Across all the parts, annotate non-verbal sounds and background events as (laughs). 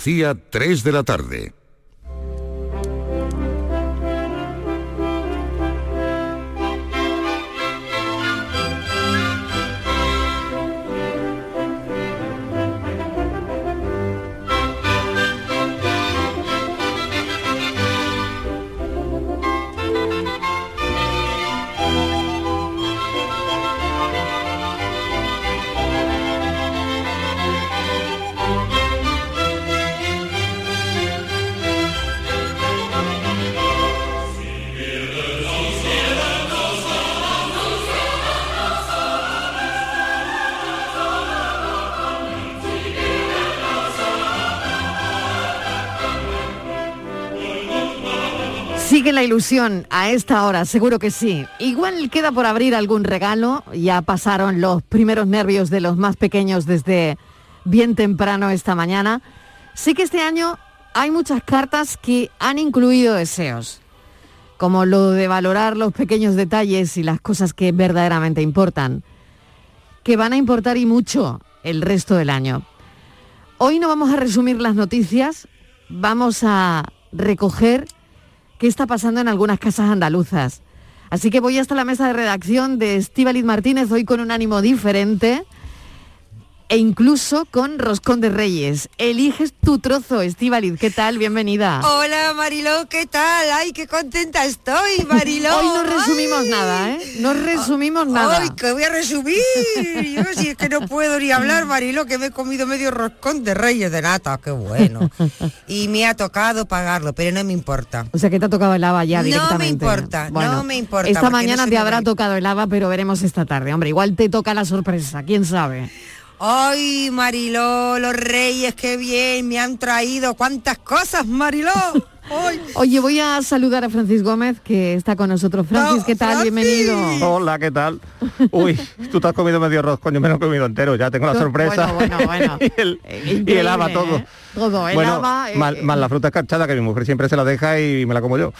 CIA 3 de la tarde. Ilusión a esta hora, seguro que sí. Igual queda por abrir algún regalo, ya pasaron los primeros nervios de los más pequeños desde bien temprano esta mañana. Sí que este año hay muchas cartas que han incluido deseos, como lo de valorar los pequeños detalles y las cosas que verdaderamente importan, que van a importar y mucho el resto del año. Hoy no vamos a resumir las noticias, vamos a recoger qué está pasando en algunas casas andaluzas. Así que voy hasta la mesa de redacción de Estíbaliz Martínez, hoy con un ánimo diferente e incluso con Roscón de Reyes. Eliges tu trozo, Estíbaliz. ¿Qué tal? Bienvenida. Hola Mariló, ¿qué tal? Ay, qué contenta estoy, Mariló. Hoy no resumimos nada, ¿eh? No resumimos nada. Ay, que voy a resumir. Yo si es que no puedo ni hablar, (laughs) Mariló, que me he comido medio roscón de Reyes de nata, qué bueno. (laughs) Y me ha tocado pagarlo, pero no me importa. O sea que te ha tocado el lava ya No me directamente. importa, no me importa, Esta mañana no te habrá tocado el lava, pero veremos esta tarde. Hombre, igual te toca la sorpresa, quién sabe. Ay, Mariló, los reyes, qué bien, me han traído cuántas cosas, Mariló. (laughs) Ay. Oye, voy a saludar a Francis Gómez, que está con nosotros. Francis, ¿qué tal? Bienvenido. Hola, ¿qué tal? Uy, tú te has comido medio arroz, coño, me lo he comido entero, ya tengo la sorpresa. Bueno, bueno, bueno. (laughs) y, el, y Increíble, el haba todo. ¿eh? Todo, el bueno, haba, eh, mal- más la fruta escarchada, que mi mujer siempre se la deja y me la como yo.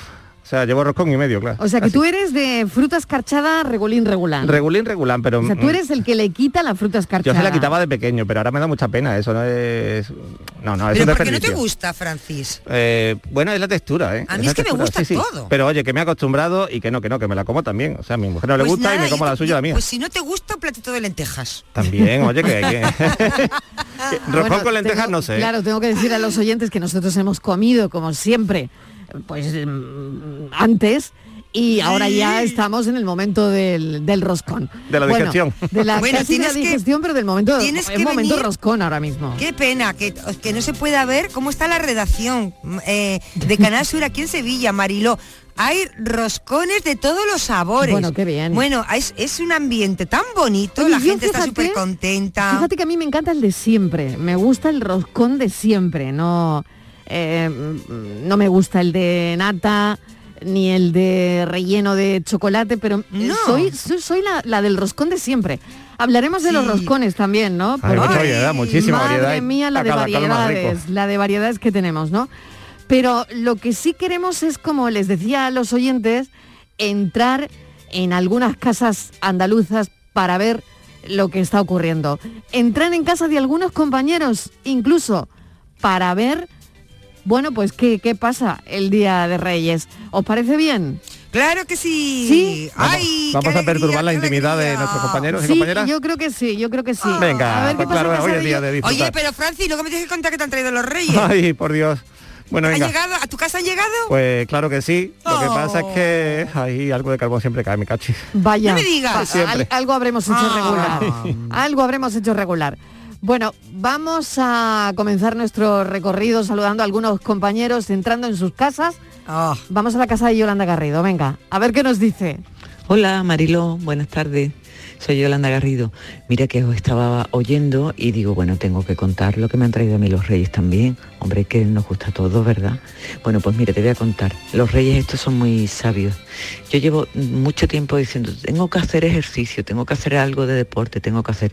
O sea, llevo roscón y medio, claro. O sea que tú eres de fruta escarchada regulín regular. Regulín, regulán, pero... o sea, tú mm, eres el que le quita la fruta Yo escarchada. se la quitaba de pequeño, pero ahora me da mucha pena, eso no es... No, no, es Pero un ¿por qué no te gusta, Francis? Eh, bueno, es la textura, ¿eh? A mí es que me gusta sí, sí. todo. Pero oye, que me he acostumbrado y que no, que no, que me la como también. O sea, a mi mujer no le Pues gusta y me como yo la te- suya la mía. Pues si no te gusta, un platito de lentejas. También, oye, que... que... (laughs) Roscón Bueno, con lentejas tengo- no sé. Claro, tengo que decir a los oyentes que nosotros hemos comido, como siempre, pues mm, antes. Y ahora ya estamos en el momento del, del roscón. De la Bueno, digestión. de la, (laughs) Bueno, casi de la tienes que- digestión, pero del momento, tienes es que momento venir- roscón ahora mismo. Qué pena que, que no se pueda ver cómo está la redacción eh, de Canal Sur aquí en Sevilla, Mariló. Hay roscones de todos los sabores. Bueno, qué bien. Bueno, es, es un ambiente tan bonito, Oye, la gente está súper contenta. Fíjate que a mí me encanta el de siempre. Me gusta el roscón de siempre. No, eh, no me gusta el de nata ni el de relleno de chocolate, pero eh, No. soy, soy, soy la, la del roscón de siempre. Hablaremos de los roscones también, ¿no? Hay mucha variedad, muchísima Madre variedad. mía, la de cada variedades, la de variedades que tenemos, ¿no? Pero lo que sí queremos es, como les decía a los oyentes, entrar en algunas casas andaluzas para ver lo que está ocurriendo. Entrar en casa de algunos compañeros, incluso para ver, bueno, pues qué, qué pasa el Día de Reyes. ¿Os parece bien? Claro que sí. Sí. Vamos, Ay, vamos qué a perturbar la intimidad de nuestros compañeros y Sí, compañeras. yo creo que sí, yo creo que sí. Venga, A ver qué pues claro, hoy es día de disfrutar. Oye, pero Francis, luego me tienes que contar que te han traído los reyes. (laughs) Ay, por Dios. Bueno, ¿Han venga. llegado? ¿A tu casa han llegado? Pues claro que sí. Lo que Oh. pasa es que ahí algo de carbón siempre cae, mi cachi. Vaya, No me digas. al- algo habremos hecho Ah. regular. (laughs) Algo habremos hecho regular. Bueno, vamos a comenzar nuestro recorrido saludando a algunos compañeros, entrando en sus casas. Oh. Vamos a la casa de Yolanda Garrido, venga, a ver qué nos dice. Hola Mariló, buenas tardes. Soy Yolanda Garrido. Mira que os estaba oyendo y digo, bueno, tengo que contar lo que me han traído a mí los reyes también. Hombre, que nos gusta a todos, ¿verdad? Bueno, pues mira, te voy a contar. Los reyes estos son muy sabios. Yo llevo mucho tiempo diciendo, tengo que hacer ejercicio, tengo que hacer algo de deporte, tengo que hacer.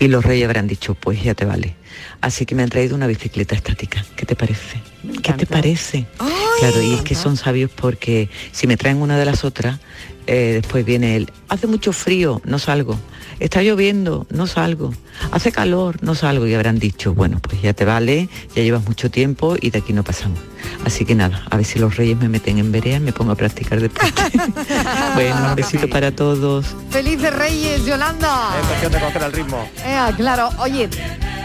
Y los reyes habrán dicho, pues ya te vale. Así que me han traído una bicicleta estática. ¿Qué te parece? ¿Qué te parece? Ay, Claro, y es que son sabios porque si me traen una de las otras, eh, después viene el, hace mucho frío, no salgo. Está lloviendo, no salgo. Hace calor, no salgo. Y habrán dicho, bueno, pues ya te vale, ya llevas mucho tiempo y de aquí no pasamos. Así que nada, a ver si los reyes me meten en verea y me pongo a practicar deporte. (laughs) (laughs) bueno, un besito para todos. ¡Felices Reyes, Yolanda! Es cuestión de coger el ritmo. Eh, claro, oye,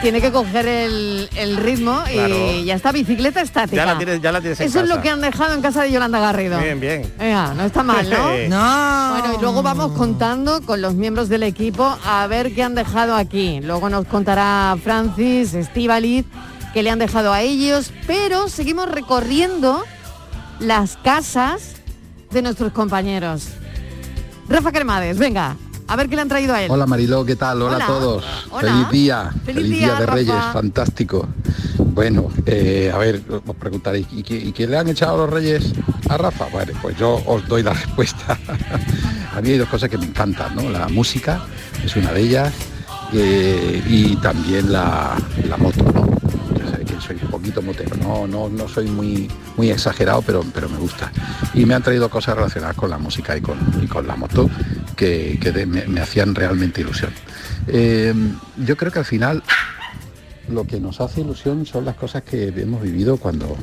tiene que coger el, el ritmo Claro. y ya está, bicicleta estática. Ya la tienes, ya la tienes en Eso es lo que han dejado en casa de Yolanda Garrido. Bien, bien. Ea, no está mal, ¿no? (laughs) No. Bueno, y luego vamos contando con los miembros del equipo a ver qué han dejado aquí. Luego nos contará Francis, Estivaliz, qué le han dejado a ellos, pero seguimos recorriendo las casas de nuestros compañeros. Rafa Cremades, venga, a ver qué le han traído a él. Hola Mariló, ¿qué tal? Hola, Hola. a todos. Hola. Feliz día. Feliz Feliz, día, día, de Rafa. Reyes, fantástico. Bueno, eh, a ver, os preguntaréis, ¿y qué, y qué le han echado los Reyes a Rafa? Bueno, pues yo os doy la (laughs) respuesta. a mí hay dos cosas que me encantan, ¿no? La música es una de ellas eh, y también la, la moto, ¿no? Soy un poquito motero, no, no, no soy muy, muy exagerado, pero, pero me gusta. Y me han traído cosas relacionadas con la música y con, y con la moto que, que me hacían realmente ilusión. Eh, yo creo que al final lo que nos hace ilusión son las cosas que hemos vivido cuando,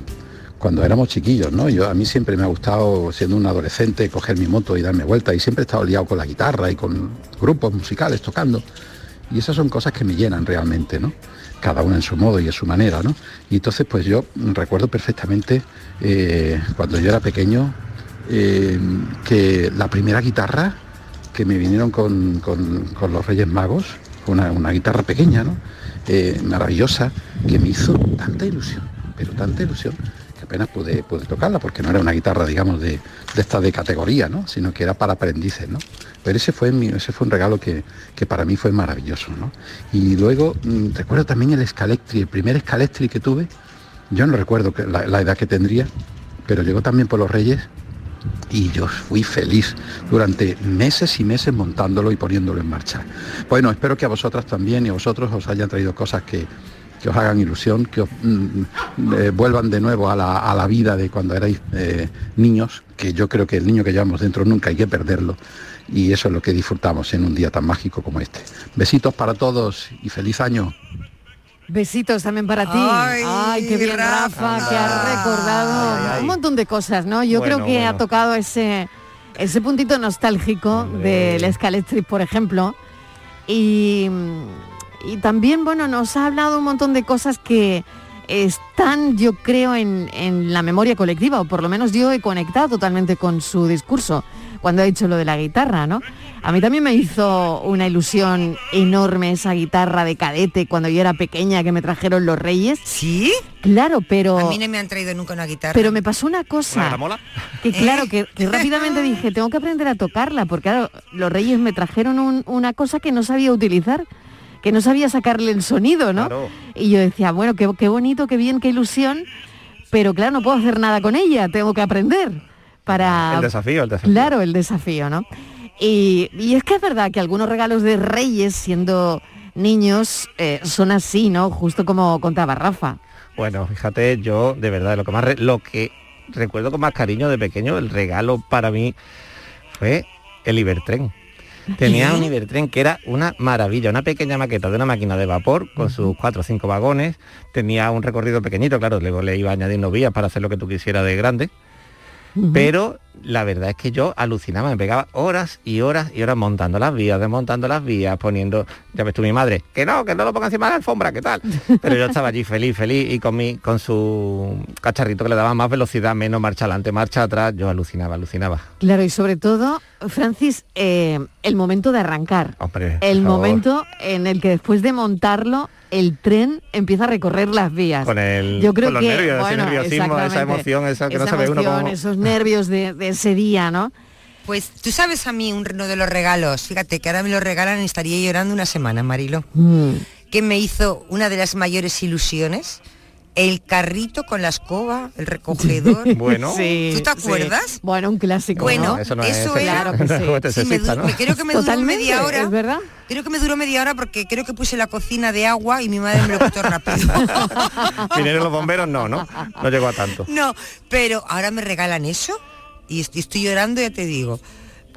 cuando éramos chiquillos, ¿no? Yo, a mí siempre me ha gustado, siendo un adolescente, coger mi moto y darme vuelta y siempre he estado liado con la guitarra y con grupos musicales tocando. Y esas son cosas que me llenan realmente, ¿no? Cada una en su modo y en su manera, ¿no? Y entonces, pues yo recuerdo perfectamente eh, cuando yo era pequeño eh, que la primera guitarra que me vinieron con, con- los Reyes Magos, una, una guitarra pequeña. Eh, maravillosa, que me hizo tanta ilusión, pero tanta ilusión, apenas pude, pude tocarla, porque no era una guitarra, digamos, de, de esta de categoría, ¿no? Sino que era para aprendices, ¿no? Pero ese fue, mi- ese fue un regalo que, que para mí fue maravilloso, ¿no? Y luego mm, recuerdo también el Scalectri, el primer Scalectri que tuve, yo no recuerdo la, la edad que tendría, pero llegó también por los Reyes y yo fui feliz durante meses y meses montándolo y poniéndolo en marcha. Bueno, espero que a vosotras también y a vosotros os hayan traído cosas que, que os hagan ilusión, que os mm, eh, vuelvan de nuevo a la, a la vida de cuando erais eh, niños, que yo creo que el niño que llevamos dentro nunca hay que perderlo. Y eso es lo que disfrutamos en un día tan mágico como este. Besitos para todos y feliz año. Besitos también para ti. Ay, Ay, qué bien, Rafa, Rafa. que has recordado Ay, ay. un montón de cosas, ¿no? Yo Bueno, creo que ha tocado ese, ese puntito nostálgico Hombre. del Scalectric, por ejemplo. Y, y también, bueno, nos ha hablado un montón de cosas que están, yo creo, en, en la memoria colectiva, o por lo menos yo he conectado totalmente con su discurso cuando ha dicho lo de la guitarra, ¿no? A mí también me hizo una ilusión enorme esa guitarra de cadete cuando yo era pequeña que me trajeron los reyes. ¿Sí? Claro, pero, A mí no me han traído nunca una guitarra. pero me pasó una ¿Una cosa. Que claro, que, que (laughs) rápidamente dije, tengo que aprender a tocarla, porque claro, los reyes me trajeron un- una cosa que no sabía utilizar, que no sabía sacarle el sonido, ¿no? Claro. Y yo decía, bueno, qué, qué bonito, qué bien, qué ilusión, pero claro, no puedo hacer nada con ella, tengo que aprender para... El desafío, el desafío. Claro, el desafío, ¿no? Y, y es que es verdad que algunos regalos de reyes siendo niños eh, son así, ¿no? Justo como contaba Rafa. Bueno, fíjate, yo de verdad lo que más re- lo que recuerdo con más cariño de pequeño, el regalo para mí fue el Ibertren. Tenía un Ibertren que era una maravilla, una pequeña maqueta de una máquina de vapor con sus cuatro o cinco vagones. Tenía un recorrido pequeñito, claro, luego le iba añadiendo vías para hacer lo que tú quisieras de grande. Pero la verdad es que yo alucinaba, me pegaba horas y horas y horas montando las vías, desmontando las vías, poniendo, ya ves tú mi madre, que no, que no lo ponga encima de la alfombra, ¿qué tal? (laughs) Pero yo estaba allí feliz, feliz y con mi, con su cacharrito que le daba más velocidad, menos marcha adelante, marcha atrás, yo alucinaba, alucinaba. Claro, y sobre todo, Francis, eh, el momento de arrancar. Hombre, El favor, momento en el que después de montarlo, el tren empieza a recorrer las vías. con el Yo creo con los que nervios, ese bueno, nerviosismo, esa emoción, esa que no se ve uno emoción, como. esos nervios de, de ese día, ¿no? Pues tú sabes a mí uno de los regalos, fíjate que ahora me lo regalan y estaría llorando una semana, Marilo, Mm. que me hizo una de las mayores ilusiones el carrito con la escoba, el recogedor. (laughs) Bueno. Sí, ¿Tú te sí. acuerdas? Bueno, un clásico. Bueno, ¿no? eso no eso es era- Claro que sí. (laughs) Sí, me, creo que me duró media hora. ¿es verdad? Creo que me duró media hora porque creo que puse la cocina de agua y mi madre me lo quitó rápido. (laughs) Vinieron los bomberos, no, no. No llegó a tanto. no, pero ahora me regalan eso y estoy, estoy llorando, ya te digo.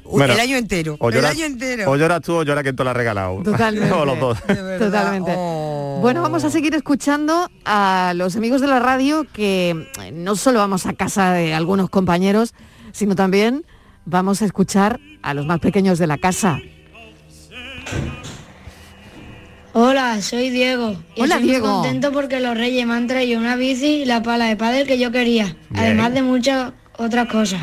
Bueno, el año entero. O el lloras, año entero. o lloras tú o llora quien te lo ha regalado. Totalmente. (laughs) o los dos. De verdad. Totalmente. Oh. Bueno, vamos a seguir escuchando a los amigos de la radio que no solo vamos a casa de algunos compañeros, sino también vamos a escuchar a los más pequeños de la casa. Hola, soy Diego. Y Hola, estoy muy Diego. contento porque los reyes me han traído una bici y la pala de pádel que yo quería. Bien. Además de muchas otras cosas.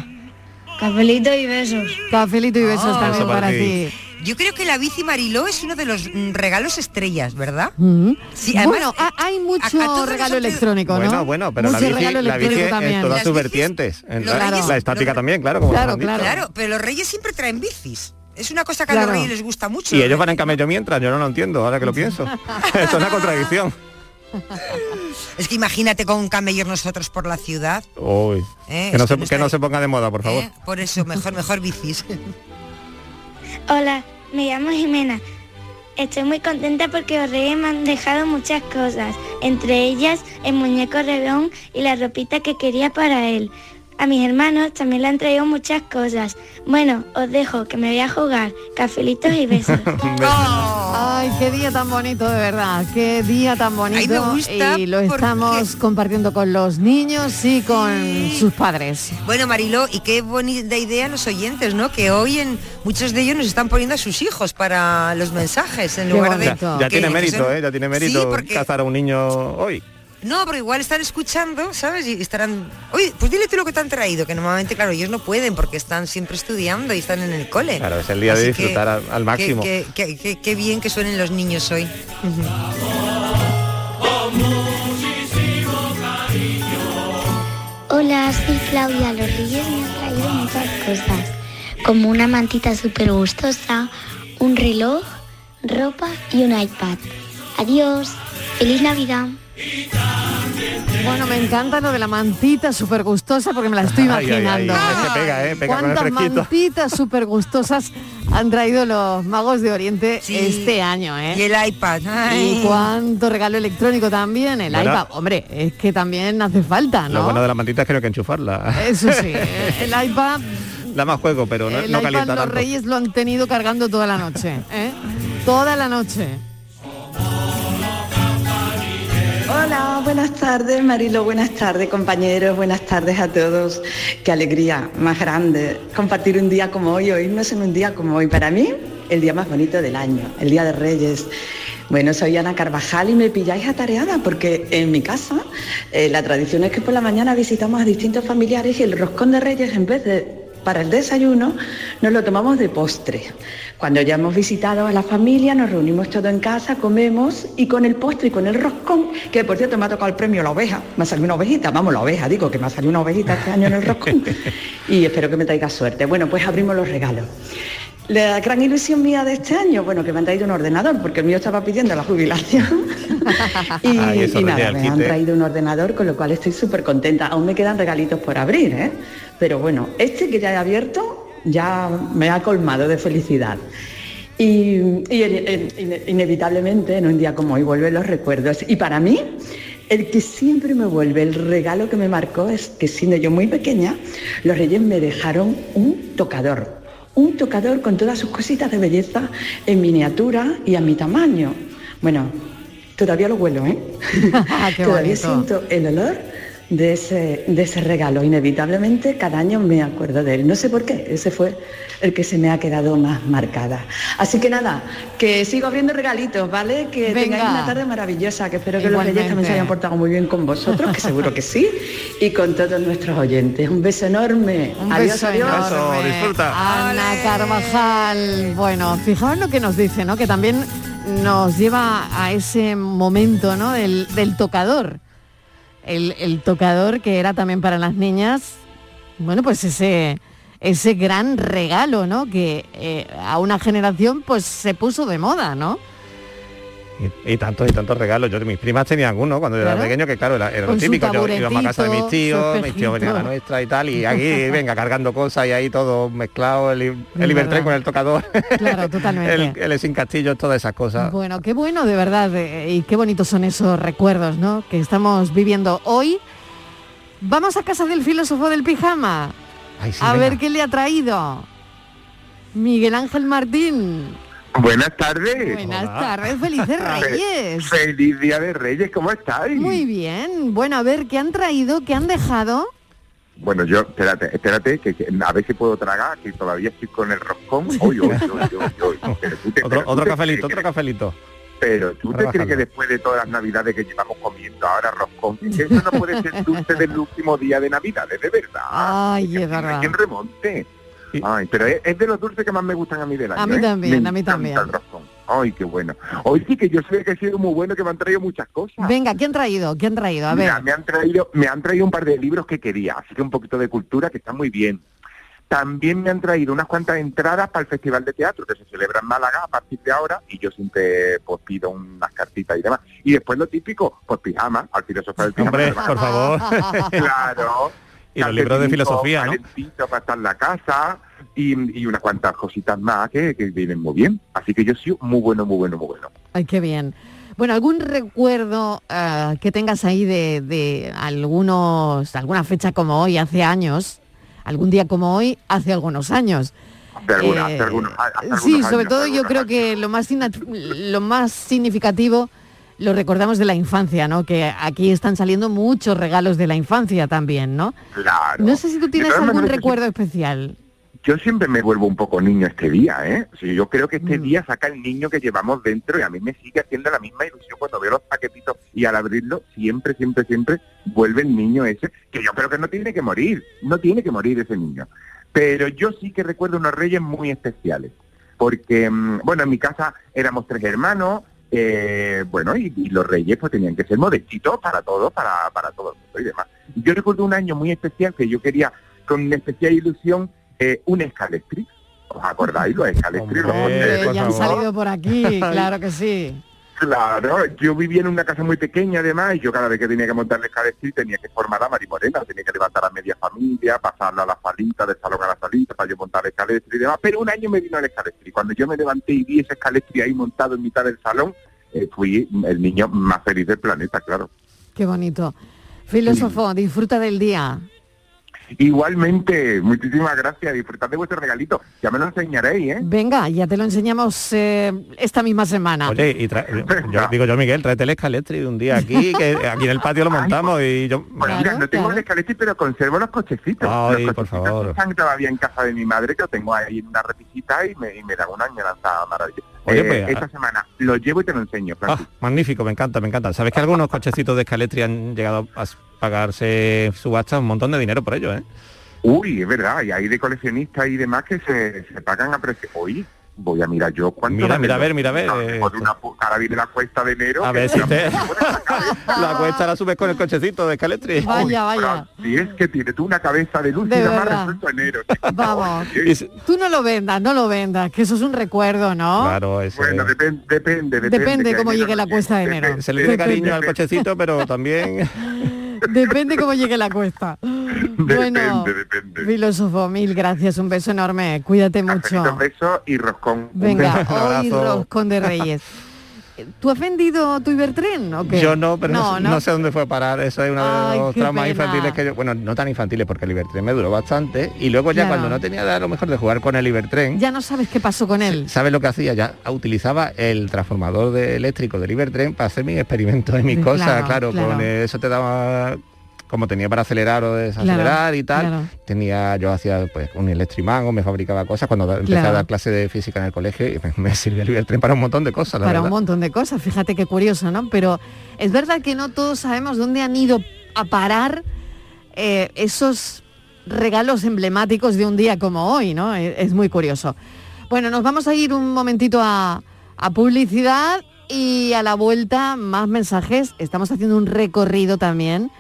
Cafelito y besos. Cafelito y besos Ah, también para para ti. ti. Yo creo que la bici Mariló es uno de los mm, regalos estrellas, ¿verdad? Mm. Sí, además, bueno, ha- hay a- a mucho regalo electrónico, ¿no? Bueno, bueno, pero mucho la bici, la en también. todas Las sus bicis, vertientes. En la, reyes- la estática los- también, claro, como Claro, nos han dicho. claro. Claro, pero los reyes siempre traen bicis. Es una cosa que a los reyes les gusta mucho. Y ellos van en camello mientras, yo no lo entiendo, ahora que lo pienso. (laughs) Esto es una contradicción. Es que imagínate con camellos nosotros por la ciudad. Uy, Eh, que, no se, que no ponga de moda, por favor. ¿eh? Por eso, mejor, mejor bicis. (laughs) Hola, me llamo Jimena. Estoy muy contenta porque los reyes me han dejado muchas cosas, entre ellas el muñeco rebón y la ropita que quería para él. A mis hermanos también le han traído muchas cosas. Bueno, os dejo que me voy a jugar. Cafelitos y besos. (laughs) Ay, qué día tan bonito, de verdad. Qué día tan bonito. Ay, me gusta y lo porque- estamos compartiendo con los niños y con Sí. sus padres. Bueno, Mariló, y qué bonita idea los oyentes, ¿no? Que hoy en muchos de ellos nos están poniendo a sus hijos para los mensajes en Qué lugar de. Ya, ya que- tiene que mérito, son- ¿eh? Ya tiene Sí, mérito porque- cazar a un niño hoy. No, pero igual están escuchando, ¿sabes? Y estarán. Oye, pues dile tú lo que te han traído, que normalmente, claro, ellos no pueden porque están siempre estudiando y están en el cole. Claro, es el día de disfrutar al- máximo. que- que- que- Qué bien que suenen los niños hoy. Hola, soy Claudia. Los reyes me han traído muchas cosas, como una mantita súper gustosa, un reloj, ropa y un iPad. Adiós. Feliz Navidad. Bueno, me encanta lo de la mantita súper gustosa porque me la estoy (laughs) Ay, ay, ay, imaginando. es que pega, ¿eh? Pega con el ¿Cuántas mantitas súper gustosas han traído los magos de Oriente Sí. este año, eh? Y el iPad. ay. Y cuánto regalo electrónico también, el Bueno. iPad. Hombre, es que también hace falta, Lo ¿no? bueno de la mantita es que no hay que enchufarla. Eso sí, (laughs) el iPad, Da más juego, pero no, el no iPad calienta los tanto. reyes lo han tenido cargando toda la noche, ¿eh? Toda la noche. Hola, buenas tardes Marilo, buenas tardes compañeros, buenas tardes a todos. Qué alegría más grande compartir un día como hoy, oírnos en un día como hoy. Para mí, el día más bonito del año, el Día de Reyes. Bueno, soy Ana Carvajal y me pilláis atareada porque en mi casa eh, la tradición es que por la mañana visitamos a distintos familiares y el roscón de Reyes en vez de para el desayuno nos lo tomamos de postre. Cuando ya hemos visitado a la familia, nos reunimos todos en casa, comemos y con el postre y con el roscón, que por cierto me ha tocado el premio la oveja, me ha salido una ovejita, vamos, la oveja, digo que me ha salido una ovejita este año en el roscón (laughs) y espero que me traiga suerte. Bueno, pues abrimos los regalos. La gran ilusión mía de este año, bueno, que me han traído un ordenador, porque el mío estaba pidiendo la jubilación. (laughs) y, nada, me han traído un ordenador, con lo cual estoy súper contenta. Aún me quedan regalitos por abrir, ¿eh? Pero bueno, este que ya he abierto ya me ha colmado de felicidad. Y, y en- en- ine- inevitablemente en un día como hoy vuelven los recuerdos. Y para mí, el que siempre me vuelve, el regalo que me marcó es que siendo yo muy pequeña, los reyes me dejaron un tocador. Un tocador con todas sus cositas de belleza en miniatura y a mi tamaño. Bueno, todavía lo huelo, ¿eh? (laughs) Qué todavía bonito. siento el olor de ese, de ese regalo. Inevitablemente cada año me acuerdo de él. No sé por qué, ese fue el que se me ha quedado más marcada. Así que nada, que sigo abriendo regalitos, ¿vale? Que Venga. tengáis una tarde maravillosa, que espero que los reyes también se hayan portado muy bien con vosotros, que seguro que sí, y con todos nuestros oyentes. Un beso enorme. Un adiós, beso adiós. enorme. Beso, disfruta. Ana Carvajal. Bueno, fijaos lo que nos dice, ¿no? Que también nos lleva a ese momento, ¿no? Del, del tocador. El, el tocador que era también para las niñas, bueno, pues ese, ese gran regalo, ¿no? Que eh, a una generación pues se puso de moda, ¿no? Y, tantos y tantos regalos. Yo mis primas tenían uno cuando yo era pequeño, que claro, era, lo típico. Yo íbamos a casa de mis tíos, mis tíos venían a la nuestra y tal, y aquí (laughs) venga cargando cosas y ahí todo mezclado, el, el con el tocador. Claro, (laughs) totalmente. el, sin castillo, todas esas cosas. Bueno, qué bueno de verdad, y qué bonitos son esos recuerdos, ¿no? Que estamos viviendo hoy. Vamos a casa del filósofo del pijama. a ver qué le ha traído. Miguel Ángel Martín. Buenas tardes. Buenas tardes, felices Reyes. Feliz Día de Reyes, ¿cómo estáis? Muy bien. Bueno, a ver, ¿qué han traído? ¿Qué han dejado? Bueno, yo, espérate, espérate, que, a ver si puedo tragar, que todavía estoy con el roscón. otro, otro cafelito, otro cafelito. Pero tú te crees que después de todas las navidades que llevamos comiendo ahora roscón, eso no puede ser dulce del último día de navidades, de verdad. Ay, es verdad. ¿Quién remonte? Ay, pero es, de los dulces que más me gustan a mí del año. A mí ¿eh? también, a mí también. Ay, qué bueno. Hoy sí que yo sé que ha sido muy bueno, que me han traído muchas cosas. Venga, ¿quién han traído? ¿Quién han traído? A ver. me han traído, me han traído un par de libros que quería, así que un poquito de cultura que está muy bien. También me han traído unas cuantas entradas para el Festival de Teatro que se celebra en Málaga a partir de ahora y yo siempre pues pido unas cartitas y demás. Y después lo típico, pues pijama, al filósofo del pijama. Hombre, por favor. (laughs) claro. Y los libros de filosofía, ¿no? para estar en la casa, y, unas cuantas cositas más que, vienen muy bien. Así que yo soy muy bueno, muy bueno, muy bueno. Ay, qué bien. Bueno, ¿algún recuerdo eh, que tengas ahí de, algunos, alguna fecha como hoy, hace años? Algún día como hoy, hace algunos años. sí, sobre todo yo creo que lo más, lo más significativo lo recordamos de la infancia, ¿no? Que aquí están saliendo muchos regalos de la infancia también, ¿no? Claro. No sé si tú tienes algún recuerdo especial yo siempre me vuelvo un poco niño este día, ¿eh? yo creo que este mm. día saca el niño que llevamos dentro y a mí me sigue haciendo la misma ilusión cuando veo los paquetitos y al abrirlo siempre, siempre, siempre vuelve el niño ese, que yo creo que no tiene que morir, no tiene que morir ese niño. Pero yo sí que recuerdo unos reyes muy especiales, porque, mm, bueno, en mi casa éramos tres hermanos, eh, bueno, y, los reyes pues tenían que ser modestitos para todos, para, para todo el mundo y demás. Yo recuerdo un año muy especial que yo quería, con una especial ilusión, eh, un escalestri. ¿Os acordáis los escalestri? ya han salido por aquí, (laughs) claro que sí. Claro, yo vivía en una casa muy pequeña además y yo cada vez que tenía que montar el tenía que formar a Marimorena, tenía que levantar a media familia, pasarla a la salita, del salón a la salita para yo montar el escalestri y demás. Pero un año me vino el escalestri. Cuando yo me levanté y vi ese escalestri ahí montado en mitad del salón, eh, fui el niño más feliz del planeta, claro. Qué bonito. Filósofo, disfruta del día. Igualmente, muchísimas gracias. Disfrutad de vuestro regalito. Ya me lo enseñaréis, ¿eh? Venga, ya te lo enseñamos eh, esta misma semana. Oye, y yo, digo yo, Miguel, tráete el escaletri un día aquí, (laughs) que aquí en el patio lo montamos y yo... Bueno, mira, no tengo el escaletri, pero conservo los cochecitos. Ay, los por favor. Están todavía en casa de mi madre, que lo tengo ahí en una repisita y me, y me da una añoranza maravillosa. Oye, pues, esta ah. semana lo llevo y te lo enseño. Ah, magnífico, me encanta, me encanta. ¿Sabes que algunos cochecitos de escaletri han llegado a pagarse subasta un montón de dinero por ello, ¿eh? Uy, es verdad, y hay de coleccionistas y demás que se, se pagan a precio. Hoy voy a mirar yo cuánto... Mira, mira, a ver, mira, a ver. No, eh, una, ahora viene la cuesta de enero. A ver si te... (laughs) la cuesta la subes con el cochecito de Caletri. Vaya, vaya. Si es que tiene tú una cabeza de luz de y más resuelto enero. Vamos. (laughs) tú no lo vendas, no lo vendas, que eso es un recuerdo, ¿no? Claro, eso Bueno, depende, depende. Depende cómo llegue la cuesta de enero. Se le dé cariño al cochecito, pero también... (laughs) Depende cómo llegue la cuesta. bueno, filósofo, mil gracias, un beso enorme, cuídate mucho. Un beso y roscón. Venga, hoy roscón de Reyes. ¿Tú has vendido tu Ibertren o qué? Yo no, pero no, sé dónde fue a parar. Eso es uno de los traumas infantiles que yo... Bueno, no tan infantiles porque el Ibertren me duró bastante. Y luego ya cuando no tenía de, a lo mejor de jugar con el Ibertren... Ya no sabes qué pasó con él. ¿Sabes lo que hacía? Ya utilizaba el transformador de eléctrico del Ibertren para hacer mis experimentos y mis cosas. Claro, con eso te daba como tenía para acelerar o desacelerar y tal, tenía, yo hacía pues un electriman o me fabricaba cosas cuando empecé a dar clase de física en el colegio y (laughs) me, sirvió el tren para un montón de cosas. para un montón de cosas, fíjate qué curioso, ¿no? Pero es verdad que no todos sabemos dónde han ido a parar eh, esos regalos emblemáticos de un día como hoy, ¿no? Es, muy curioso. Bueno, nos vamos a ir un momentito a, a publicidad y a la vuelta más mensajes. Estamos haciendo un recorrido también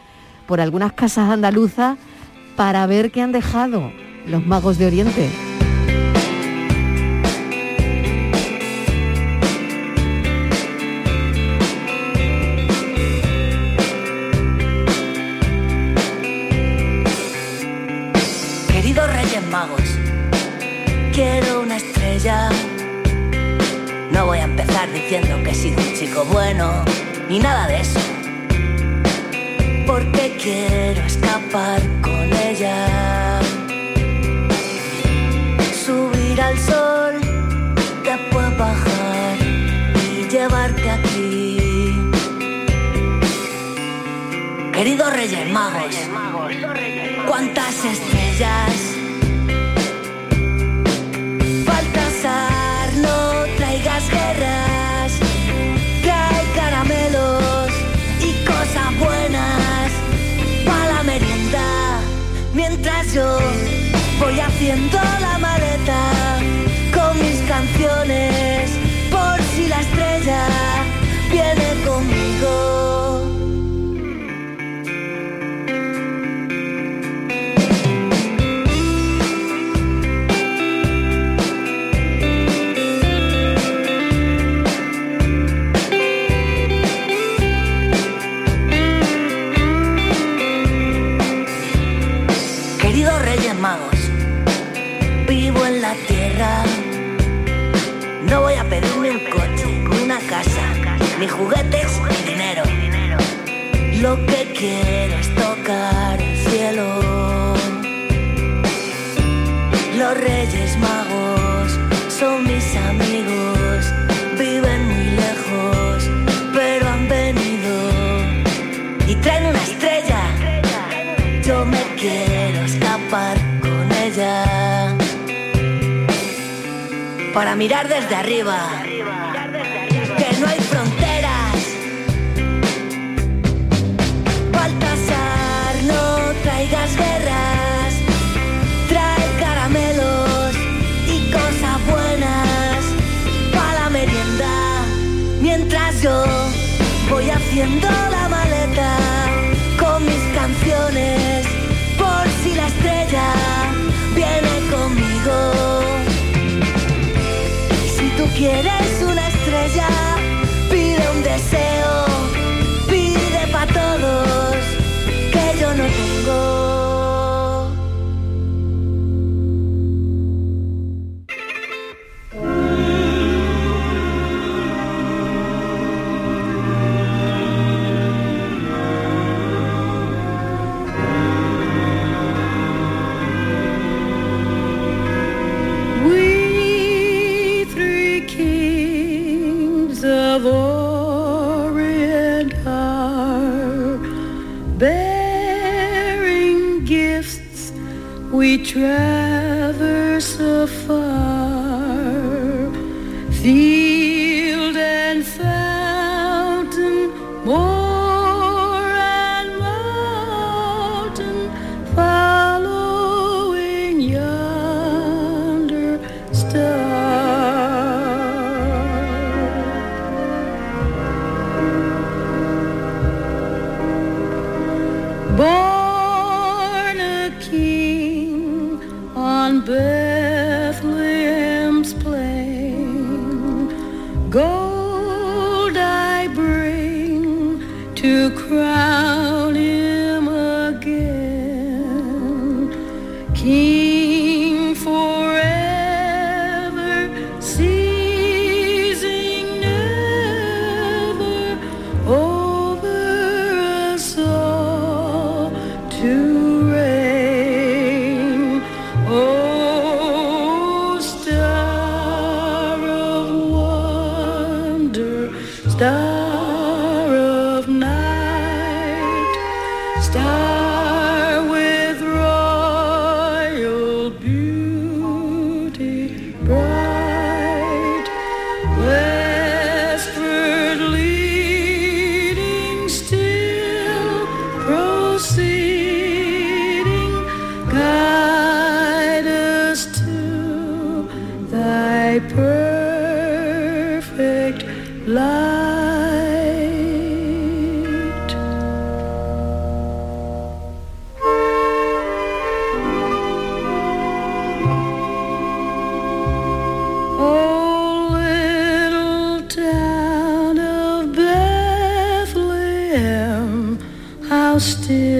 por algunas casas andaluzas para ver qué han dejado los magos de Oriente. Queridos Reyes Magos, quiero una estrella. No voy a empezar diciendo que he sido un chico bueno, ni nada de eso porque quiero escapar con ella. Subir al sol, después bajar y llevarte aquí. Queridos Reyes Magos, ¿cuántas estrellas? juguetes y dinero. Lo que quiero es tocar el cielo. Los reyes magos son mis amigos, viven muy lejos, pero han venido y traen una estrella. Yo me quiero escapar con ella para mirar desde arriba. haciendo la maleta con mis canciones por si la estrella viene conmigo. Si tú quieres gifts we traverse afar. The still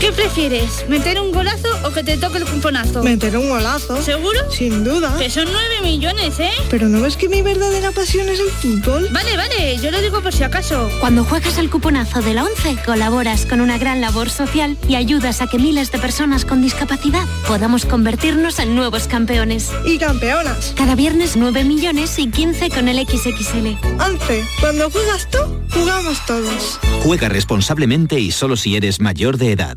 ¿Qué prefieres? ¿Meter un golazo o que te toque el cuponazo? Meter un golazo. ¿Seguro? Sin duda. Que son 9 millones, ¿eh? Pero ¿no ves que mi verdadera pasión es el fútbol? Vale, vale, yo lo digo por si acaso. Cuando juegas el cuponazo de la 11, colaboras con una gran labor social y ayudas a que miles de personas con discapacidad podamos convertirnos en nuevos campeones. Y campeonas. Cada viernes 9 millones y 15 con el XXL. 11. Cuando juegas tú, jugamos todos. Juega responsablemente y solo si eres mayor de edad.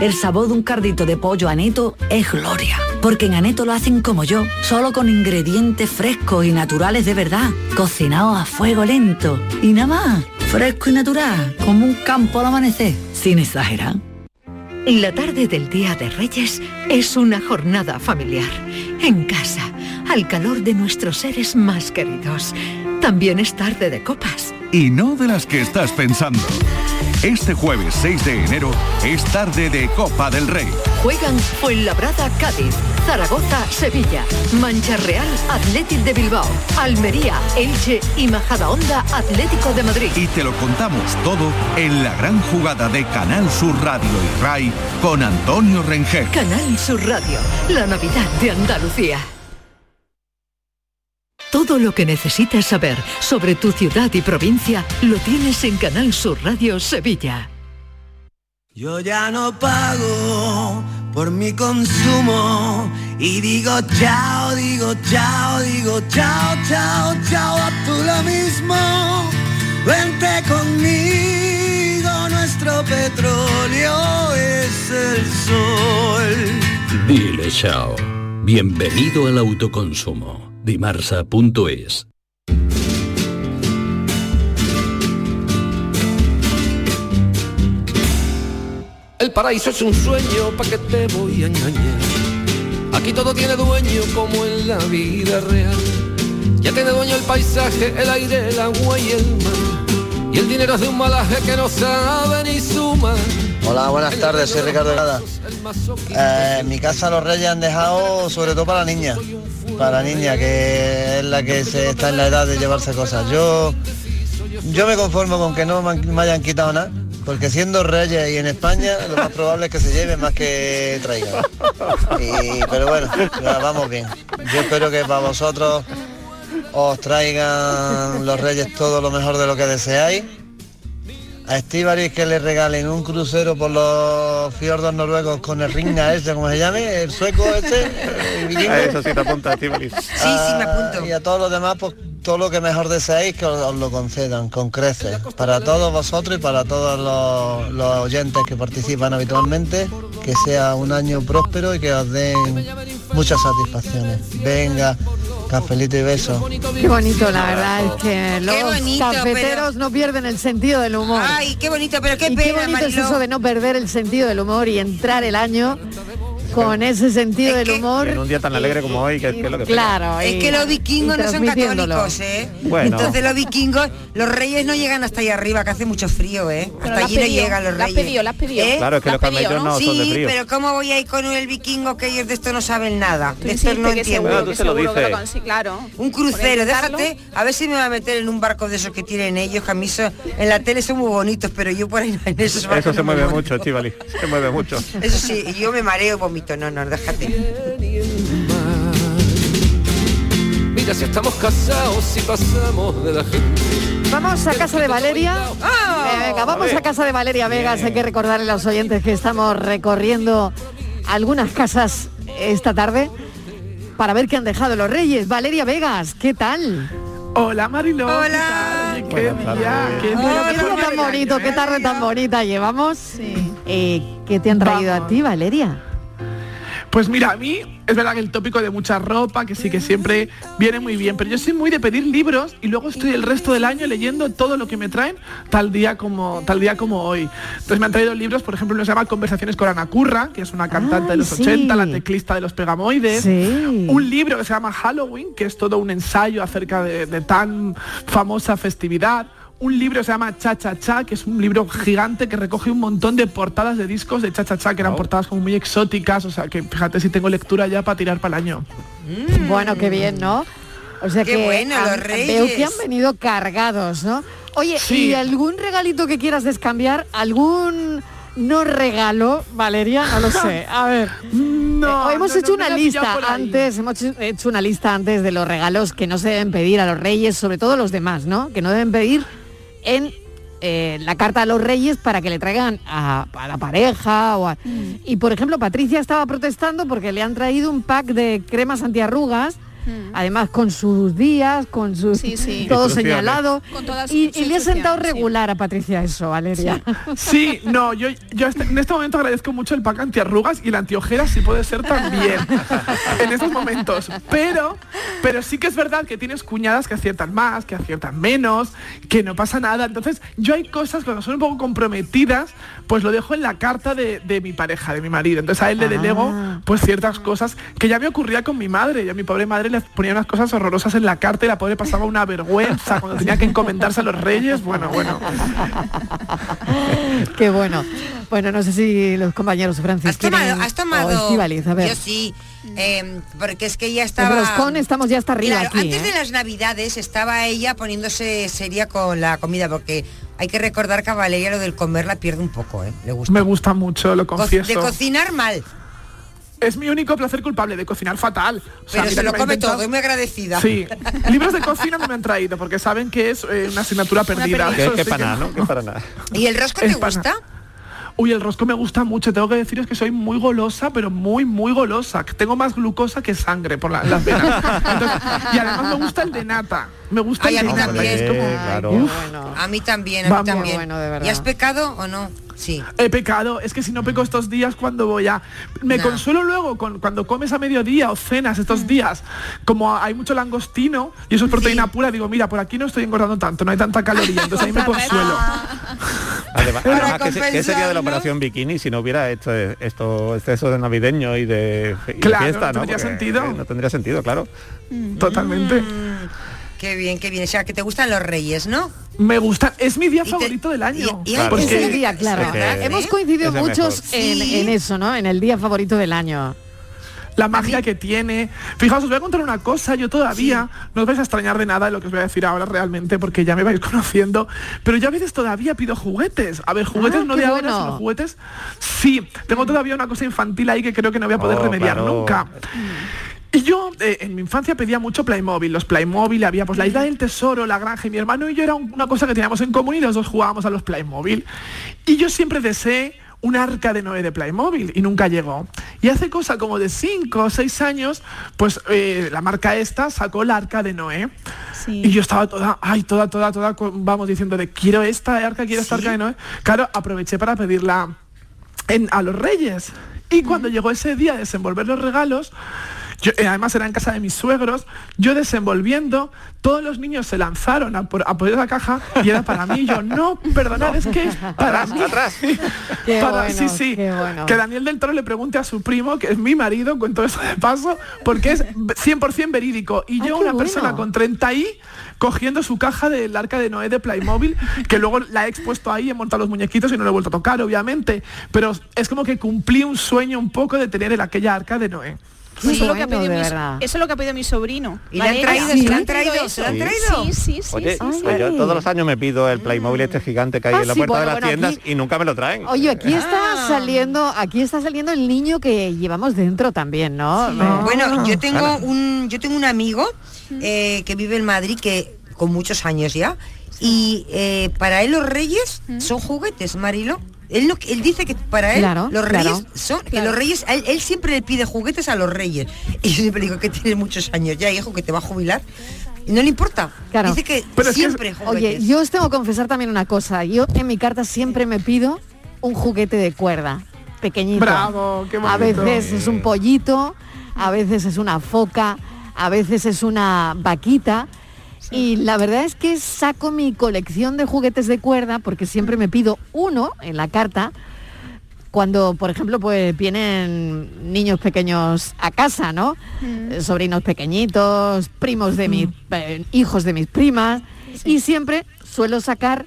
El sabor de un cardito de pollo aneto es gloria, porque en aneto lo hacen como yo, solo con ingredientes frescos y naturales de verdad, cocinados a fuego lento y nada más, fresco y natural, como un campo al amanecer, sin exagerar. La tarde del Día de Reyes es una jornada familiar, en casa, al calor de nuestros seres más queridos. También es tarde de copas. Y no de las que estás pensando. Este jueves 6 de enero es tarde de Copa del Rey. Juegan Fuenlabrada Cádiz, Zaragoza Sevilla, Mancha Real Athletic de Bilbao, Almería Elche y Majadahonda Atlético de Madrid. Y te lo contamos todo en la gran jugada de Canal Sur Radio y RAI con Antonio Rengel. Canal Sur Radio, la Navidad de Andalucía. Todo lo que necesitas saber sobre tu ciudad y provincia lo tienes en Canal Sur Radio Sevilla. Yo ya no pago por mi consumo y digo chao, digo chao, digo chao, chao, chao, a tú lo mismo. Vente conmigo, nuestro petróleo es el sol. Dile chao. Bienvenido al autoconsumo. Dimarsa.es El paraíso es un sueño, ¿pa' que te voy a engañar? Aquí todo tiene dueño como en la vida real. Ya tiene dueño el paisaje, el aire, el agua y el mar. Y el dinero es de un malaje que no sabe ni sumar. Hola, buenas tardes, soy Ricardo Herrada. Eh, en mi casa los reyes han dejado sobre todo para la niña, para la niña que es la que se está en la edad de llevarse cosas. Yo, yo me conformo con que no me, hayan quitado nada, porque siendo reyes y en España lo más probable es que se lleven más que traigan. Pero bueno, vamos bien. Yo espero que para vosotros os traigan los reyes todo lo mejor de lo que deseáis a Estíbaliz que le regalen un crucero por los fiordos noruegos con el ringa ese, como se llame, el sueco ese, el (laughs) vikingo. A eso sí te apunta, Estíbaliz. Sí, sí, me apunto. Y a todos los demás, pues todo lo que mejor deseáis que os, os lo concedan, con creces. Para todos vosotros y para todos los, los oyentes que participan habitualmente, que sea un año próspero y que os den muchas satisfacciones. Venga, cafelito y besos. Qué bonito, la verdad es que los bonito, cafeteros no pierden el sentido del humor. Ay, qué bonito, pero qué y pena, qué bonito es eso de no perder el sentido del humor y entrar el año con ese sentido del humor. En un día tan alegre como hoy, que, que es lo que Claro, Es que los vikingos no son católicos, ¿eh? Bueno. Entonces los vikingos, los reyes no llegan hasta allá arriba, que hace mucho frío, ¿eh? Pero hasta las allí no llegan los las reyes. pedido, las pedido. ¿Eh? Claro, es que Las los camellos no, ¿no? son de Sí, frío. pero ¿cómo voy a ir con el vikingo que ellos de esto no saben nada? De esto no entiendo. seguro, tú lo lo claro. Un crucero, déjate, a ver si me va a meter en un barco de esos que tienen ellos, que a mí son- en la tele son muy bonitos, pero yo por ahí no- en esos barcos Eso se mueve mucho, Estíbaliz. Se mueve mucho. Eso sí, yo me mareo y vomito, no, no, déjate. Mira si estamos casados y pasamos de la gente. Vamos a casa de Valeria. ¡Ah! Eh, venga, vamos a casa de Valeria Vegas. Hay que recordarle a los oyentes que estamos recorriendo algunas casas esta tarde para ver qué han dejado los reyes. Valeria Vegas, ¿qué tal? Hola Mariló. Hola. ¿qué Qué día, qué día. qué día tan bonito, qué tarde tan bonita llevamos. Eh, ¿Qué te han traído a ti, Valeria? Pues mira, a mí es verdad que el tópico de mucha ropa, que sí que siempre viene muy bien, pero yo soy muy de pedir libros y luego estoy el resto del año leyendo todo lo que me traen tal día como tal día como hoy. Entonces me han traído libros, por ejemplo, uno se llama Conversaciones con Ana Curra, que es una cantante de los sí. 80, la teclista de los Pegamoides. Sí. Un libro que se llama Halloween, que es todo un ensayo acerca de, de tan famosa festividad. Un libro que se llama Cha Cha Cha, que es un libro gigante que recoge un montón de portadas de discos de Cha Cha Cha, que eran portadas como muy exóticas. O sea, que fíjate si tengo lectura ya para tirar para el año. Bueno, qué bien, ¿no? O sea Qué que bueno, han- los veo que reyes. han venido cargados, ¿no? Oye, Sí. ¿y algún regalito que quieras descambiar? ¿Algún no regalo, Valeria? No lo sé. A ver. (laughs) No, Eh, hemos no, hecho no, una lista antes, hemos hecho una lista antes de los regalos que no se deben pedir a los reyes, sobre todo los demás, ¿no? Que no deben pedir en eh, la carta a los reyes para que le traigan a, a la pareja o a- Mm. y por ejemplo Patricia estaba protestando porque le han traído un pack de cremas antiarrugas además con sus días con sus Mm. Sí, sí. todo señalado Con todas y, le ha sentado sí. regular a Patricia eso Valeria Sí, no, yo, yo este- en este momento agradezco mucho el pack antiarrugas y la antiojeras sí puede ser también (laughs) en estos momentos. Pero, pero sí que es verdad que tienes cuñadas que aciertan más, que aciertan menos, que no pasa nada. Entonces, yo hay cosas cuando son un poco comprometidas, pues lo dejo en la carta de, de mi pareja, de mi marido. Entonces a él le delego Ah. pues ciertas cosas que ya me ocurría con mi madre. Y a mi pobre madre le ponía unas cosas horrorosas en la carta y la pobre pasaba una vergüenza cuando tenía que encomendarse a los reyes. Bueno, bueno. (laughs) qué bueno bueno no sé si los compañeros Francis ¿Has tomado? ¿Has tomado? A ver Yo sí, eh, porque es que ella El estaba... roscón estamos ya hasta arriba Claro, aquí antes ¿eh? de las navidades estaba ella poniéndose seria con la comida, porque hay que recordar que a Valeria lo del comer la pierde un poco, ¿eh? Le gusta. Me gusta mucho, lo Co- confieso. de cocinar mal, Es mi único placer culpable de cocinar fatal. O sea, pero se lo come intentado- todo, es muy agradecida. Sí, (laughs) libros de cocina no me han traído porque saben que es eh, una asignatura perdida. Que, para nada, ¿no? Que para nada. ¿Y el rosco te gusta? Uy, el rosco me gusta mucho. Tengo que deciros que soy muy golosa, pero muy, muy golosa. Tengo más glucosa que sangre por la- las venas. Entonces, y además me gusta el de nata. Me gusta Ay, a el mí de nata. también. es como- Hombre, claro. Uf, A mí también, a mí Vamos. también. Bueno, de. ¿Y has pecado o no? Sí. He pecado, es que si no peco estos días cuando voy a... Me No. consuelo luego con, cuando comes a mediodía o cenas estos Mm. días, como hay mucho langostino y eso es proteína pura, digo, mira, por aquí no estoy engordando tanto, no hay tanta caloría, entonces ahí me consuelo. (laughs) Además, ¿qué, se- qué compensar, sería de la ¿no? operación bikini si no hubiera esto, esto exceso de navideño y de, y de Claro, fiesta? no tendría Porque, sentido. eh, No tendría sentido, claro. Totalmente. Mm, qué bien, qué bien. O sea, que te gustan los reyes, ¿no? Me gusta, es mi día te- favorito del año. y- y- Claro. Es el día, claro. Es que- Hemos coincidido muchos en, Sí. en eso, ¿no? En el día favorito del año. la magia que tiene. Fijaos, os voy a contar una cosa, yo todavía, no os vais a extrañar de nada de lo que os voy a decir ahora realmente, porque ya me vais (laughs) conociendo, pero yo a veces todavía pido juguetes. A ver, juguetes Ah, no de bueno. ahora, sino juguetes. Sí, tengo todavía una cosa infantil ahí que creo que no voy a poder Oh, remediar claro. nunca. Y yo eh, en mi infancia pedía mucho Playmobil, los Playmobil, había pues la isla del tesoro, la granja y mi hermano y yo era un- una cosa que teníamos en común y los dos jugábamos a los Playmobil. Y yo siempre deseé un arca de Noé de Playmobil y nunca llegó. Y hace cosa como de 5 o 6 años, pues eh, la marca esta sacó la arca de Noé. Y yo estaba toda, ay, toda, toda, toda, vamos diciendo de quiero esta arca, quiero esta arca de Noé. Claro, aproveché para pedirla en- a los reyes. Y cuando llegó ese día de desenvolver los regalos, yo, eh, además era en casa de mis suegros, yo desenvolviendo, todos los niños se lanzaron a por, a por esa caja y era para mí. Yo, no, perdonad, es que es (laughs) para Atrás, mí. atrás. (laughs) Para- bueno, sí, sí. bueno. Que Daniel del Toro le pregunte a su primo, que es mi marido, todo eso de paso, porque es 100% verídico. Y yo, una bueno. persona con 30 y cogiendo su caja del arca de Noé de Playmobil, que luego la he expuesto ahí, he montado los muñequitos y no lo he vuelto a tocar, obviamente. Pero es como que cumplí un sueño un poco de tener el aquella arca de Noé. Eso, es lo que ha bueno, pedido de mi, verdad. eso es lo que ha pedido mi sobrino. ¿Y le han traído? Sí. ¿Se han traído? ¿Se han traído? Sí, sí, sí. Oye, sí, sí. pues yo todos los años me pido el Playmobil este gigante que hay Ah, en la sí, puerta de las bueno, tiendas aquí- y nunca me lo traen. Oye, aquí Ah. está saliendo, aquí está saliendo el niño que llevamos dentro también, ¿no? Sí. Bueno, yo tengo Ana. un yo tengo un amigo eh, que vive en Madrid que con muchos años ya y eh, para él los reyes son juguetes, Marilo. Él, no, él dice que para él Claro, los claro. reyes son que Claro. los reyes él, él siempre le pide juguetes a los reyes (laughs) y yo siempre digo que tienes muchos años ya hijo que te va a jubilar y no le importa Claro. dice que Pero es que es- siempre Oye, yo os tengo que confesar también una cosa. Yo en mi carta siempre me pido un juguete de cuerda, pequeñito. Bravo, qué A veces es un pollito, a veces es una foca, a veces es una vaquita. Y la verdad es que saco mi colección de juguetes de cuerda porque siempre me pido uno en la carta cuando, por ejemplo, pues vienen niños pequeños a casa, ¿no? Eh, Sobrinos pequeñitos, primos de mis eh, hijos de mis primas. Y siempre suelo sacar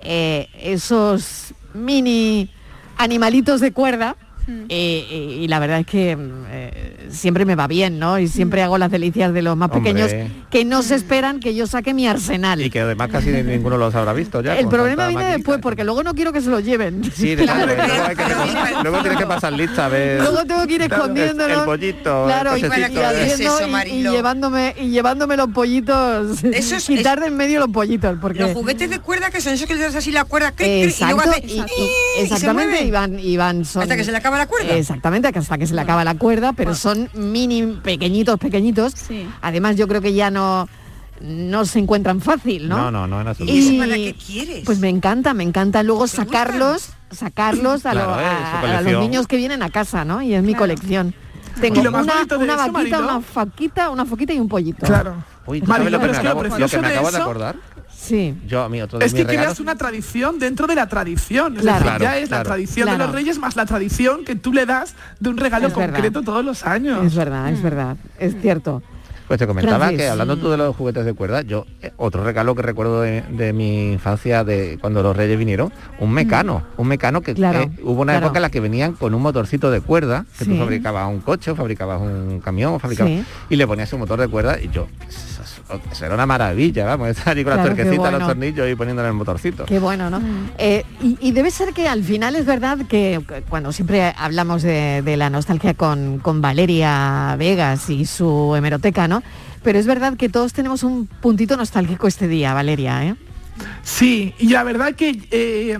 eh, esos mini animalitos de cuerda. Eh, eh, y la verdad es que mm, eh, siempre me va bien, ¿no? Y siempre hago las delicias de los más Hombre. pequeños que no se esperan que yo saque mi arsenal. Y que además casi ninguno los habrá visto ya. El problema viene maquinita. después porque luego no quiero que se lo lleven. Sí, claro, luego, hay que (laughs) recordar- luego tienes que pasar lista a ver. Luego tengo que ir escondiéndolo. El pollito, Claro, el y, y eso, y- y, Marilo? llevándome y llevándome los pollitos. Eso es- (laughs) quitar de en medio los pollitos porque los juguetes de cuerda que son esos que le das así la cuerda cric, cric, y luego Exacto, hace y- y- y se exactamente, Iván son Hasta que se le acaba la cuerda. Exactamente, hasta que se le acaba la cuerda, pero son mini pequeñitos, pequeñitos. Además, yo creo que ya no no se encuentran fácil, ¿no? No, no, no, en absoluto. ¿Y para qué quieres? Pues me encanta, me encanta luego sacarlos, sacarlos a, Claro, eh, a- a los niños que vienen a casa, ¿no? Y es mi colección. Tengo una, una eso, vaquita, una faquita, una foquita y un pollito. Claro. Uy, ¿tú Marilo, sabes lo que pero me acabo, lo que precioso me de acabo de eso- acordar? Sí. Yo, a mí, otro de Es mis que regalos... creas una tradición dentro de la tradición. Es Claro. decir, Claro, ya es claro. la tradición de los reyes más la tradición que tú le das de un regalo Es verdad. concreto todos los años. Es verdad, es verdad, es cierto. Pues te comentaba Francis. que hablando tú de los juguetes de cuerda, yo eh, otro regalo que recuerdo de, de mi infancia de cuando los reyes vinieron, un mecano, un mecano que Claro, eh, hubo una claro. época en la que venían con un motorcito de cuerda, que Sí. tú fabricabas un coche, o fabricabas un camión, fabricabas, Sí. y le ponías un motor de cuerda y yo, era una maravilla, vamos, estar allí con Claro, las qué tuerquecitas, bueno. los tornillos y poniéndole el motorcito. Qué bueno, ¿no? Eh, y, y debe ser que al final es verdad que que cuando siempre hablamos de, de la nostalgia con, con Valeria Vegas y su hemeroteca, ¿no? Pero es verdad que todos tenemos un puntito nostálgico este día, Valeria, ¿eh? Sí, y la verdad que eh,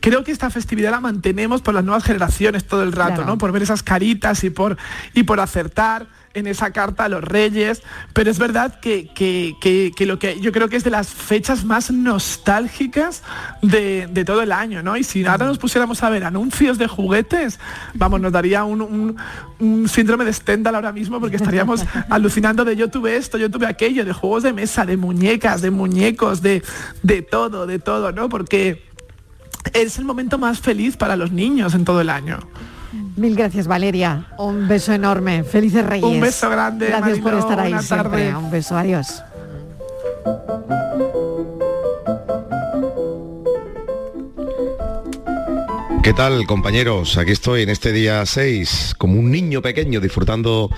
creo que esta festividad la mantenemos por las nuevas generaciones todo el rato, Claro. ¿no? Por ver esas caritas y por, y por acertar en esa carta a los reyes. Pero es verdad que, que- que- que lo que yo creo que es de las fechas más nostálgicas de, de todo el año, ¿no? Y si ahora nos pusiéramos a ver anuncios de juguetes, vamos, nos daría un, un- un síndrome de Stendhal ahora mismo porque estaríamos (laughs) alucinando de yo tuve esto, yo tuve aquello, de juegos de mesa, de muñecas, de muñecos, de, de todo, de todo, ¿no? Porque es el momento más feliz para los niños en todo el año. Mil gracias, Valeria. Un beso enorme. Felices Reyes. Un beso grande, Gracias por estar ahí siempre. tarde. Un beso, adiós. ¿Qué tal compañeros? Aquí estoy en este día 6, como un niño pequeño disfrutando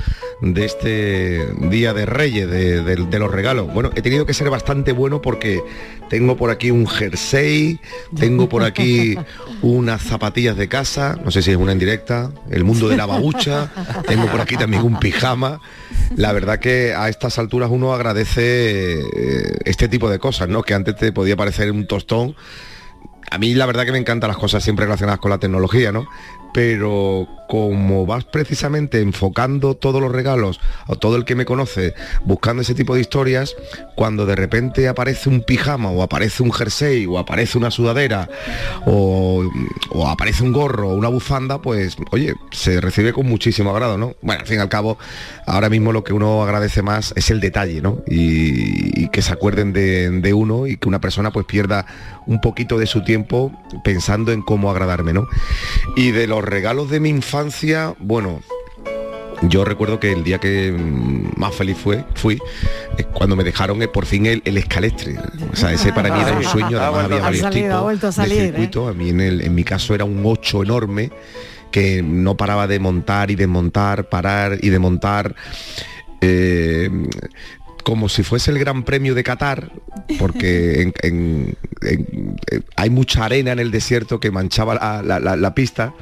de este día de Reyes, de, de- de los regalos. Bueno, he tenido que ser bastante bueno porque tengo por aquí un jersey, tengo por aquí (laughs) unas zapatillas de casa, no sé si es una en directa, el mundo de la babucha, tengo por aquí también un pijama. La verdad que a estas alturas uno agradece eh, este tipo de cosas, ¿no? Que antes te podía parecer un tostón a mí la verdad que me encantan las cosas siempre relacionadas con la tecnología, ¿no? Pero como vas precisamente enfocando todos los regalos, o todo el que me conoce, buscando ese tipo de historias, cuando de repente aparece un pijama, o aparece un jersey, o aparece una sudadera, o, aparece un gorro, o una bufanda, pues, oye, se recibe con muchísimo agrado, ¿no? Bueno, al fin y al cabo, ahora mismo lo que uno agradece más es el detalle, ¿no? Y, que se acuerden de, de uno y que una persona pues pierda un poquito de su tiempo pensando en cómo agradarme, ¿no? Y de los regalos de mi infancia, bueno, yo recuerdo que el día que mm, más feliz fue, fui cuando me dejaron eh, por fin el, el escalestre. O sea, ese para mí era un sueño, Ha además había varios tipos a de ¿eh? circuito. A mí en, el- en mi caso era un 8 enorme que no paraba de montar y desmontar, parar y desmontar. eh, como si fuese el Gran Premio de Qatar, porque (laughs) en- en- en- hay mucha arena en el desierto que manchaba la, la- la- la pista.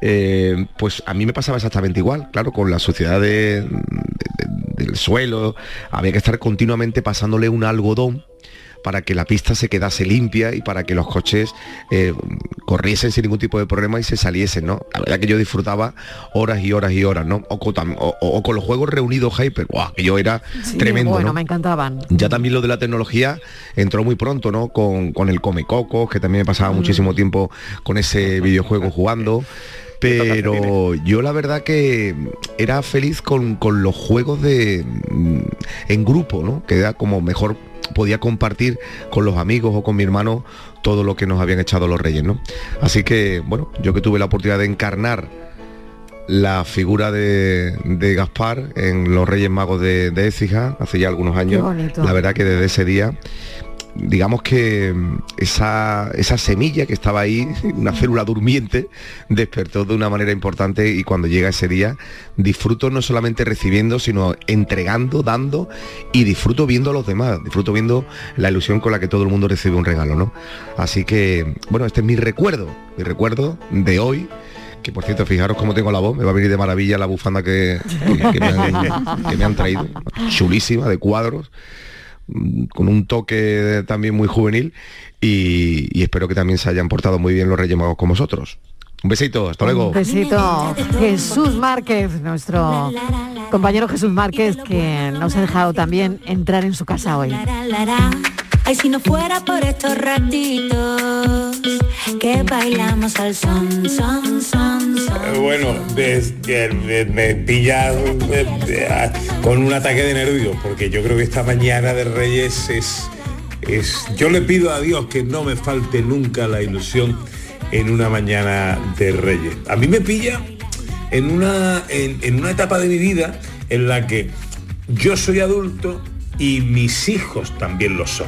Eh, pues a mí me pasaba exactamente igual, claro, con la suciedad de- de- del suelo, había que estar continuamente pasándole un algodón para que la pista se quedase limpia y para que los coches eh, corriesen sin ningún tipo de problema y se saliesen, ¿no? La verdad que yo disfrutaba horas y horas y horas, ¿no? O con, tam- o- o con los juegos reunidos Hyper, ¡guau! que yo era Sí, tremendo, Bueno, ¿no? me encantaban. Ya también lo de la tecnología entró muy pronto, ¿no? Con, con el Come Cocos, que también me pasaba Mm. muchísimo tiempo con ese videojuego jugando. Pero yo la verdad que era feliz con, con los juegos de mm, en grupo, ¿no? Que era como mejor podía compartir con los amigos o con mi hermano todo lo que nos habían echado los reyes, ¿no? Así que, bueno, yo que tuve la oportunidad de encarnar la figura de, de Gaspar en los Reyes Magos de, de Écija hace ya algunos años. La verdad que desde ese día, digamos que mm, esa, esa semilla que estaba ahí, (laughs) una célula durmiente, despertó de una manera importante y cuando llega ese día disfruto no solamente recibiendo, sino entregando, dando y disfruto viendo a los demás, disfruto viendo la ilusión con la que todo el mundo recibe un regalo, ¿no? Así que, bueno, este es mi recuerdo, mi recuerdo de hoy que por cierto, fijaros cómo tengo la voz, me va a venir de maravilla la bufanda que, (laughs) que- me, han, que me han traído, chulísima, de cuadros, con un toque también muy juvenil y, y espero que también se hayan portado muy bien los Reyes Magos con vosotros. Un besito, hasta luego. Un besito. Jesús Márquez, nuestro compañero Jesús Márquez, que nos ha dejado también entrar en su casa hoy. Ay, si no fuera por estos ratitos que bailamos al son, son, son, son. Eh, Bueno, de- me pilla eh, eh, con un ataque de nervios, porque yo creo que esta mañana de Reyes es, es... Yo le pido a Dios que no me falte nunca la ilusión en una mañana de Reyes. A mí me pilla en una, en una etapa de mi vida en la que yo soy adulto y mis hijos también lo son.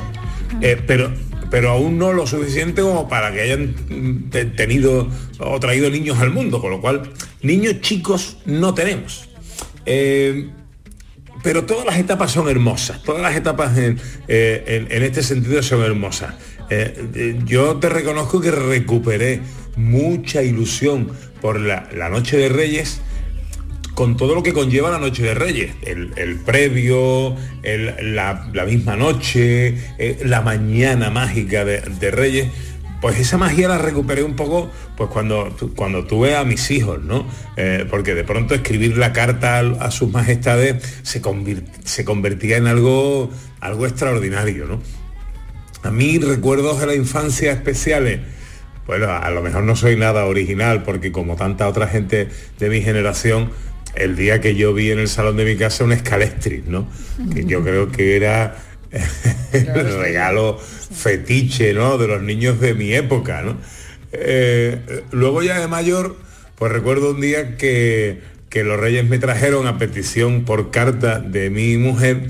Eh, pero pero aún no lo suficiente como para que hayan mm, te- tenido o traído niños al mundo, con lo cual niños chicos no tenemos. Eh, pero todas las etapas son hermosas, todas las etapas en, eh, en- este sentido son hermosas. Yo te reconozco que recuperé mucha ilusión por la, la Noche de Reyes con todo lo que conlleva la Noche de Reyes, el, el previo, el- la, la misma noche, eh, la mañana mágica de, de Reyes, pues esa magia la recuperé un poco pues cuando, cuando tuve a mis hijos, ¿no? Eh, porque de pronto escribir la carta a, sus majestades se, se convertía en algo, algo extraordinario, ¿no? A mí recuerdos de la infancia especiales, bueno, a lo mejor no soy nada original porque como tanta otra gente de mi generación, el día que yo vi en el salón de mi casa un escalestris, ¿no? Que yo creo que era (laughs) el regalo fetiche, ¿no? De los niños de mi época, ¿no? Eh, luego ya de mayor, pues recuerdo un día que, que los reyes me trajeron a petición por carta de mi mujer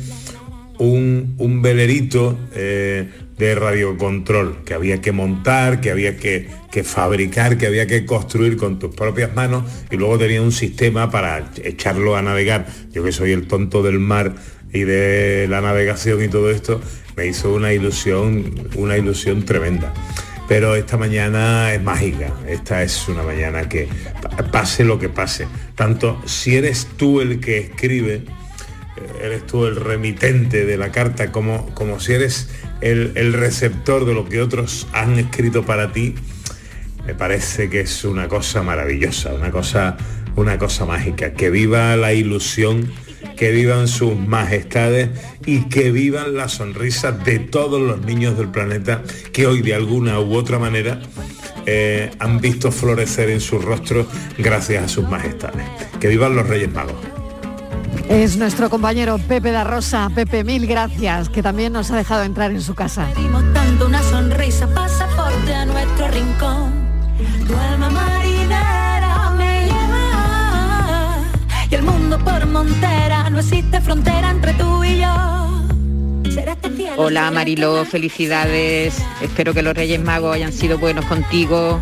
un un velerito eh, de radiocontrol que había que montar, que había que, que fabricar, que había que construir con tus propias manos y luego tenía un sistema para echarlo a navegar. Yo que soy el tonto del mar y de la navegación y todo esto, me hizo una ilusión, una ilusión tremenda. Pero esta mañana es mágica, esta es una mañana que pa- pase lo que pase. Tanto si eres tú el que escribe, eres tú el remitente de la carta, como, como si eres el, el receptor de lo que otros han escrito para ti, me parece que es una cosa maravillosa, una cosa, una cosa mágica. Que viva la ilusión, que vivan sus majestades y que vivan las sonrisas de todos los niños del planeta que hoy de alguna u otra manera eh, han visto florecer en sus rostros gracias a sus majestades. Que vivan los Reyes Magos. Es nuestro compañero Pepe da Rosa. Pepe, mil gracias, que también nos ha dejado entrar en su casa. Pedimos tanto una sonrisa, pasaporte a nuestro rincón. Tu alma marinera me lleva y el mundo por montera. No existe frontera entre tú y yo. Este. Hola Marilo, felicidades. Espero que los Reyes Magos hayan sido buenos contigo.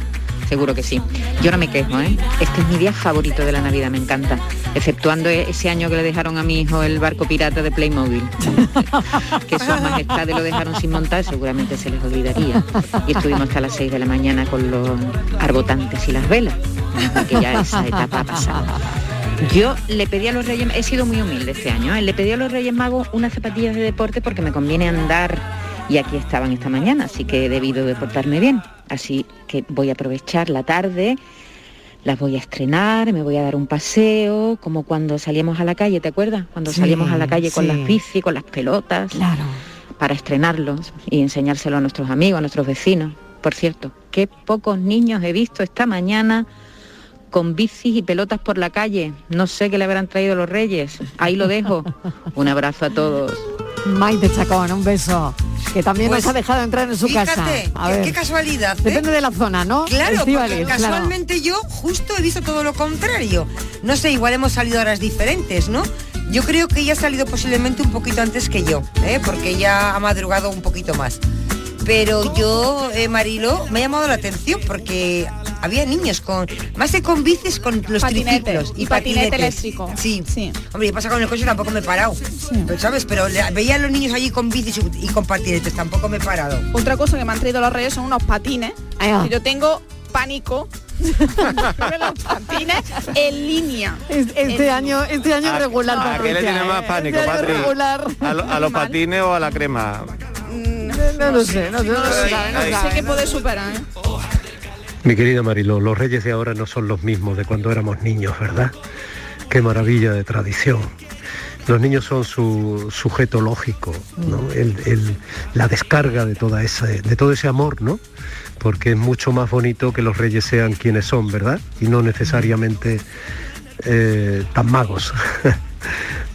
Seguro que sí. Yo no me quejo, ¿eh? Este es mi día favorito de la Navidad, me encanta. Exceptuando ese año que le dejaron a mi hijo el barco pirata de Playmobil. (laughs) que sus majestades lo dejaron sin montar, seguramente se les olvidaría. Y estuvimos hasta las 6 de la mañana con los arbotantes y las velas. Menos mal que ya esa etapa ha pasado. Yo le pedí a los Reyes, he sido muy humilde este año, ¿eh? le pedí a los Reyes Magos unas zapatillas de deporte porque me conviene andar y aquí estaban esta mañana, así que he debido de portarme bien. Así que voy a aprovechar la tarde, las voy a estrenar, me voy a dar un paseo, como cuando salíamos a la calle, ¿te acuerdas? Cuando Sí, salíamos a la calle con sí. las bici, con las pelotas, Claro. para estrenarlos y enseñárselo a nuestros amigos, a nuestros vecinos. Por cierto, qué pocos niños he visto esta mañana con bicis y pelotas por la calle. No sé qué le habrán traído los reyes. Ahí lo dejo. (laughs) Un abrazo a todos. Maite Chacón, un beso. Que también Pues, nos ha dejado entrar en su fíjate, casa. A qué- ver. qué casualidad, ¿eh? Depende de la zona, ¿no? Claro, porque claro. casualmente yo justo he visto todo lo contrario. No sé, igual hemos salido a horas diferentes, ¿no? Yo creo que ella ha salido posiblemente un poquito antes que yo, ¿eh? porque ella ha madrugado un poquito más. Pero yo, eh, Marilo, me ha llamado la atención porque había niños con, más que con bicis, con los Patinete, triciclos y patinete patinetes. eléctrico. Sí, sí. Hombre, yo pasa con el coche tampoco me he parado. Pero, ¿Sabes? Pero le- veía a los niños allí con bicis y, y con patinetes, tampoco me he parado. Otra cosa que me han traído los reyes son unos patines. Ah. que yo tengo pánico de los patines en línea. Este año, este año ¿A- regular, ¿A qué le Patricia, tiene más ¿eh? pánico, Este año Patri? regular. ¿A, lo- a los patines o a la crema? No lo sé, no, sé, no lo sé. No sé qué puede superar. ¿eh? Mi querida Mariló, los reyes de ahora no son los mismos de cuando éramos niños, ¿verdad? Qué maravilla de tradición. Los niños son su sujeto lógico, ¿no? El- el- la descarga de, toda esa, de todo ese amor, ¿no? Porque es mucho más bonito que los reyes sean quienes son, ¿verdad? Y no necesariamente eh, tan magos. (laughs)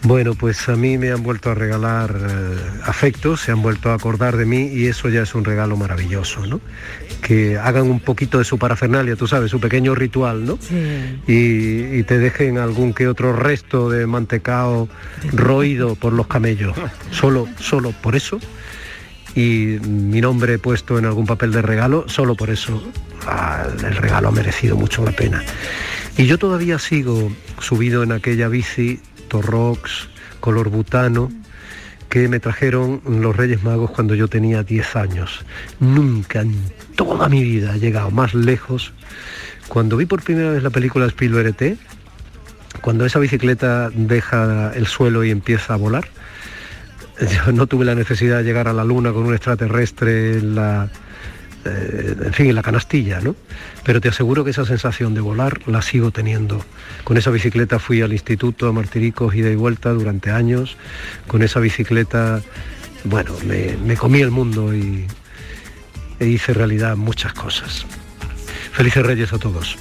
Bueno, pues a mí me han vuelto a regalar eh, afectos, se han vuelto a acordar de mí y eso ya es un regalo maravilloso, ¿no? Que hagan un poquito de su parafernalia, tú sabes, su pequeño ritual, ¿no? Y, y te dejen algún que otro resto de mantecao roído por los camellos. Solo, solo por eso. Y mi nombre puesto en algún papel de regalo, solo por eso ah, el regalo ha merecido mucho la pena. Y yo todavía sigo subido en aquella bici Torrox, color butano, que me trajeron los Reyes Magos cuando yo tenía 10 años. Nunca en toda mi vida he llegado más lejos. Cuando vi por primera vez la película Spielberg ET, cuando esa bicicleta deja el suelo y empieza a volar, (laughs) yo no tuve la necesidad de llegar a la luna con un extraterrestre en la, eh, en fin, en la canastilla, ¿no? Pero te aseguro que esa sensación de volar la sigo teniendo. Con esa bicicleta fui al instituto a Martiricos ida y vuelta durante años. Con esa bicicleta, bueno, me, me comí el mundo y e hice realidad muchas cosas. Felices Reyes a todos.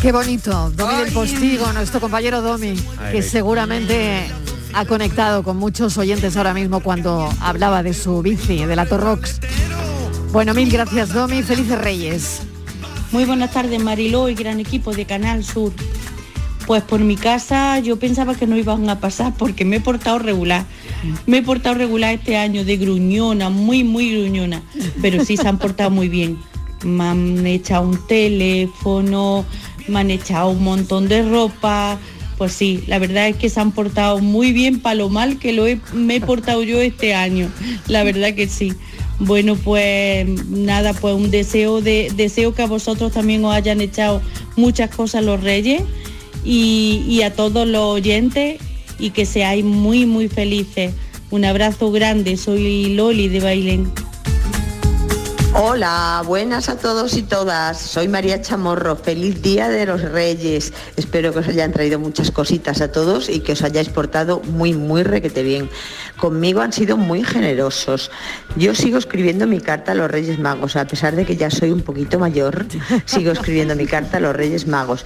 Qué bonito, Domi del Postigo, nuestro compañero Domi, que seguramente ha conectado con muchos oyentes ahora mismo cuando hablaba de su bici, de la Torrox. Bueno, mil gracias Domi, felices Reyes. Muy buenas tardes Mariló y gran equipo de Canal Sur. Pues por mi casa yo pensaba que no iban a pasar porque me he portado regular. Me he portado regular este año de gruñona, muy, muy gruñona. Pero sí se han portado muy bien. Me han echado un teléfono, me han echado un montón de ropa. Pues sí, la verdad es que se han portado muy bien para lo mal que lo he- me he portado yo este año. La verdad que sí. Bueno, pues nada, pues un deseo de deseo que a vosotros también os hayan echado muchas cosas los reyes y, y a todos los oyentes y que seáis muy muy felices. Un abrazo grande, soy Loli de Bailén. Hola, buenas a todos y todas. Soy María Chamorro. Feliz Día de los Reyes. Espero que os hayan traído muchas cositas a todos y que os hayáis portado muy, muy requete bien. Conmigo han sido muy generosos. Yo sigo escribiendo mi carta a los Reyes Magos, a pesar de que ya soy un poquito mayor, sigo escribiendo mi carta a los Reyes Magos.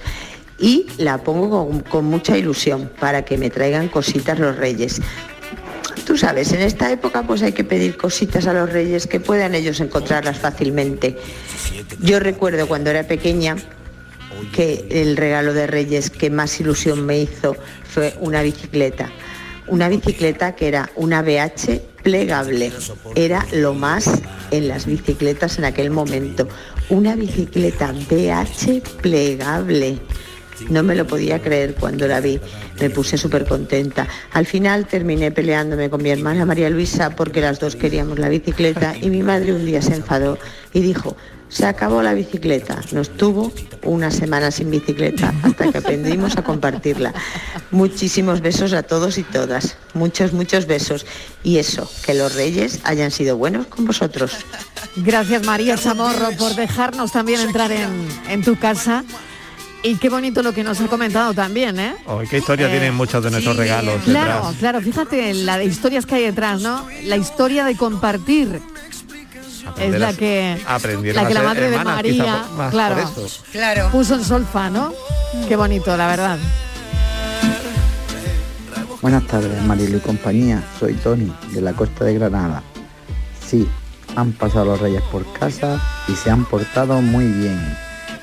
Y la pongo con, con mucha ilusión para que me traigan cositas los Reyes. Tú sabes, en esta época pues hay que pedir cositas a los reyes que puedan ellos encontrarlas fácilmente. Yo recuerdo cuando era pequeña que el regalo de reyes que más ilusión me hizo fue una bicicleta. Una bicicleta que era una BH plegable. Era lo más en las bicicletas en aquel momento. Una bicicleta BH plegable. No me lo podía creer cuando la vi. Me puse súper contenta. Al final terminé peleándome con mi hermana María Luisa porque las dos queríamos la bicicleta y mi madre un día se enfadó y dijo, se acabó la bicicleta. Nos tuvo una semana sin bicicleta hasta que aprendimos a compartirla. Muchísimos besos a todos y todas. Muchos, muchos besos. Y eso, que los reyes hayan sido buenos con vosotros. Gracias María Chamorro por dejarnos también entrar en, en tu casa. Y qué bonito lo que nos ha comentado también, ¿eh? Hoy qué historia Eh, tienen muchos de nuestros regalos Claro, detrás. claro, fíjate la de historias que hay detrás, ¿no? La historia de compartir es la que la que la madre de hermanas, María, por- claro. Claro. puso en solfa, ¿no? Qué bonito, la verdad. Buenas tardes, Marilu y compañía. Soy Tony, de la costa de Granada. Sí, han pasado los reyes por casa y se han portado muy bien.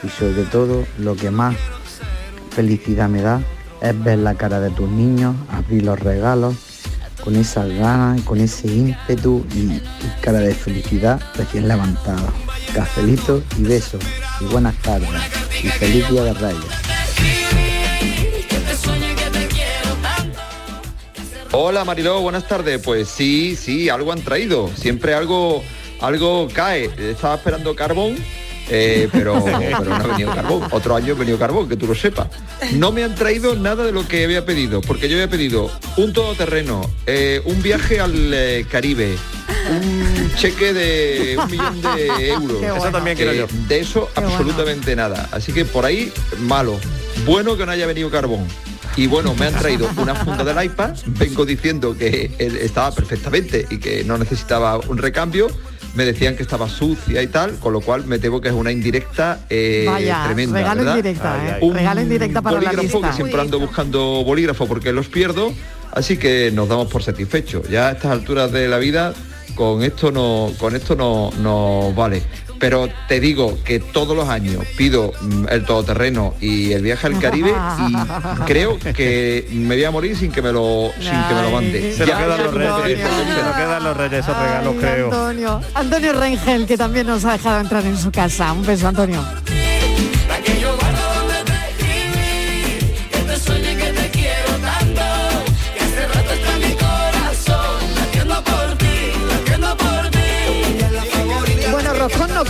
Y sobre todo, lo que más felicidad me da es ver la cara de tus niños, abrir los regalos con esas ganas, con ese ímpetu y, cara de felicidad recién levantado. Cafelito y besos. Y buenas tardes. Y feliz día de reyes. Hola Mariló, buenas tardes. Pues sí, sí, algo han traído. Siempre algo, algo cae. Estaba esperando carbón, eh, pero, pero no ha venido carbón. Otro año ha venido carbón, que tú lo sepas. No me han traído nada de lo que había pedido, porque yo había pedido un todoterreno, eh, un viaje al eh, Caribe, un cheque de un millón de (laughs) euros. Bueno. Eso también quiero yo. De eso absolutamente nada. Así que por ahí, malo. Bueno que no haya venido carbón. Y bueno, me han traído una funda del iPad, vengo diciendo que estaba perfectamente y que no necesitaba un recambio, me decían que estaba sucia y tal, con lo cual me temo que es una indirecta eh, Vaya, tremenda. regalo ¿verdad? indirecta, ¿eh? Un Regalo indirecta para la bolígrafo, lista. que siempre ando buscando bolígrafo porque los pierdo, así que nos damos por satisfechos. Ya a estas alturas de la vida, con esto no, con esto no, no vale. Pero te digo que todos los años pido mm, el todoterreno y el viaje al Caribe y (laughs) creo que me voy a morir sin que me lo, sin que me lo mande. Se lo quedan los reyes, se lo quedan los reyes esos regalos, creo. Antonio, Antonio Rengel, que también nos ha dejado entrar en su casa. Un beso, Antonio.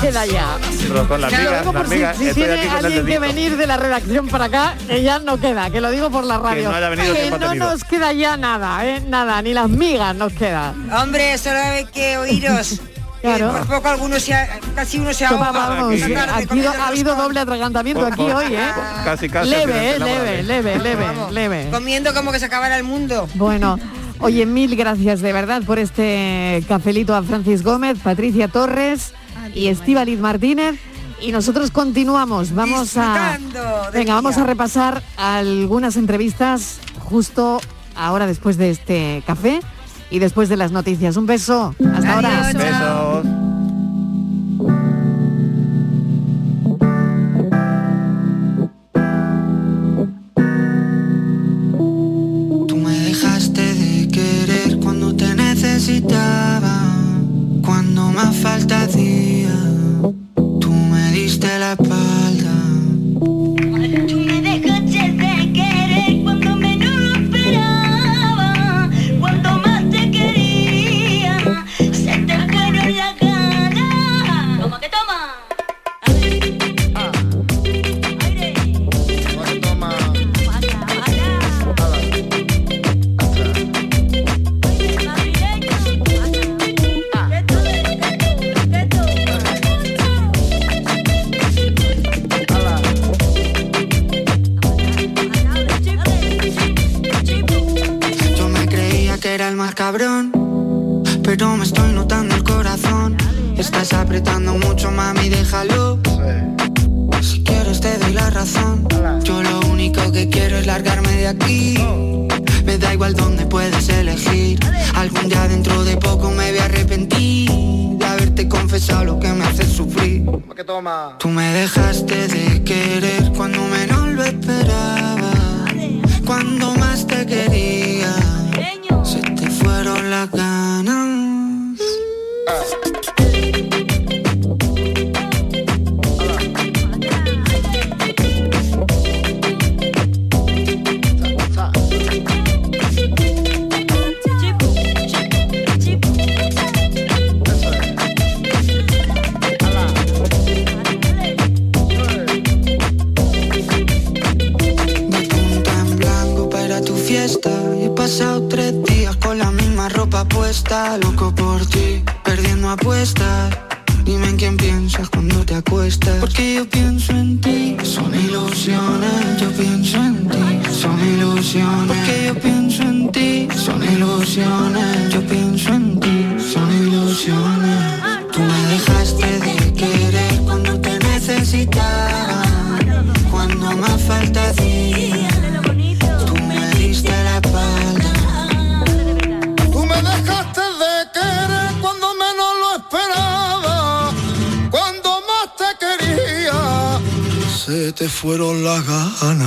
Queda ya. La amiga, la si- tiene alguien que venir de la redacción para acá, ya no queda, que lo digo por la radio. no haya venido Que no nos queda ya nada, ¿eh? Nada, ni las migas nos queda. Hombre, solo hay que oíros. (laughs) Claro. Por poco alguno se ha- casi uno se ahoga. vamos, aquí ha habido doble atragantamiento aquí hoy, ¿eh? Casi, casi. Leve, eh, leve, leve, leve, leve. Comiendo como que se acabara el mundo. Bueno, oye, mil gracias de verdad por este cafelito a Francis Gómez, Patricia Torres y Estíbaliz Martínez. Y nosotros continuamos. Vamos a. Venga, vamos a repasar algunas entrevistas justo ahora después de este café y después de las noticias. Un beso. Hasta ahora. Besos. De se fueron las ganas.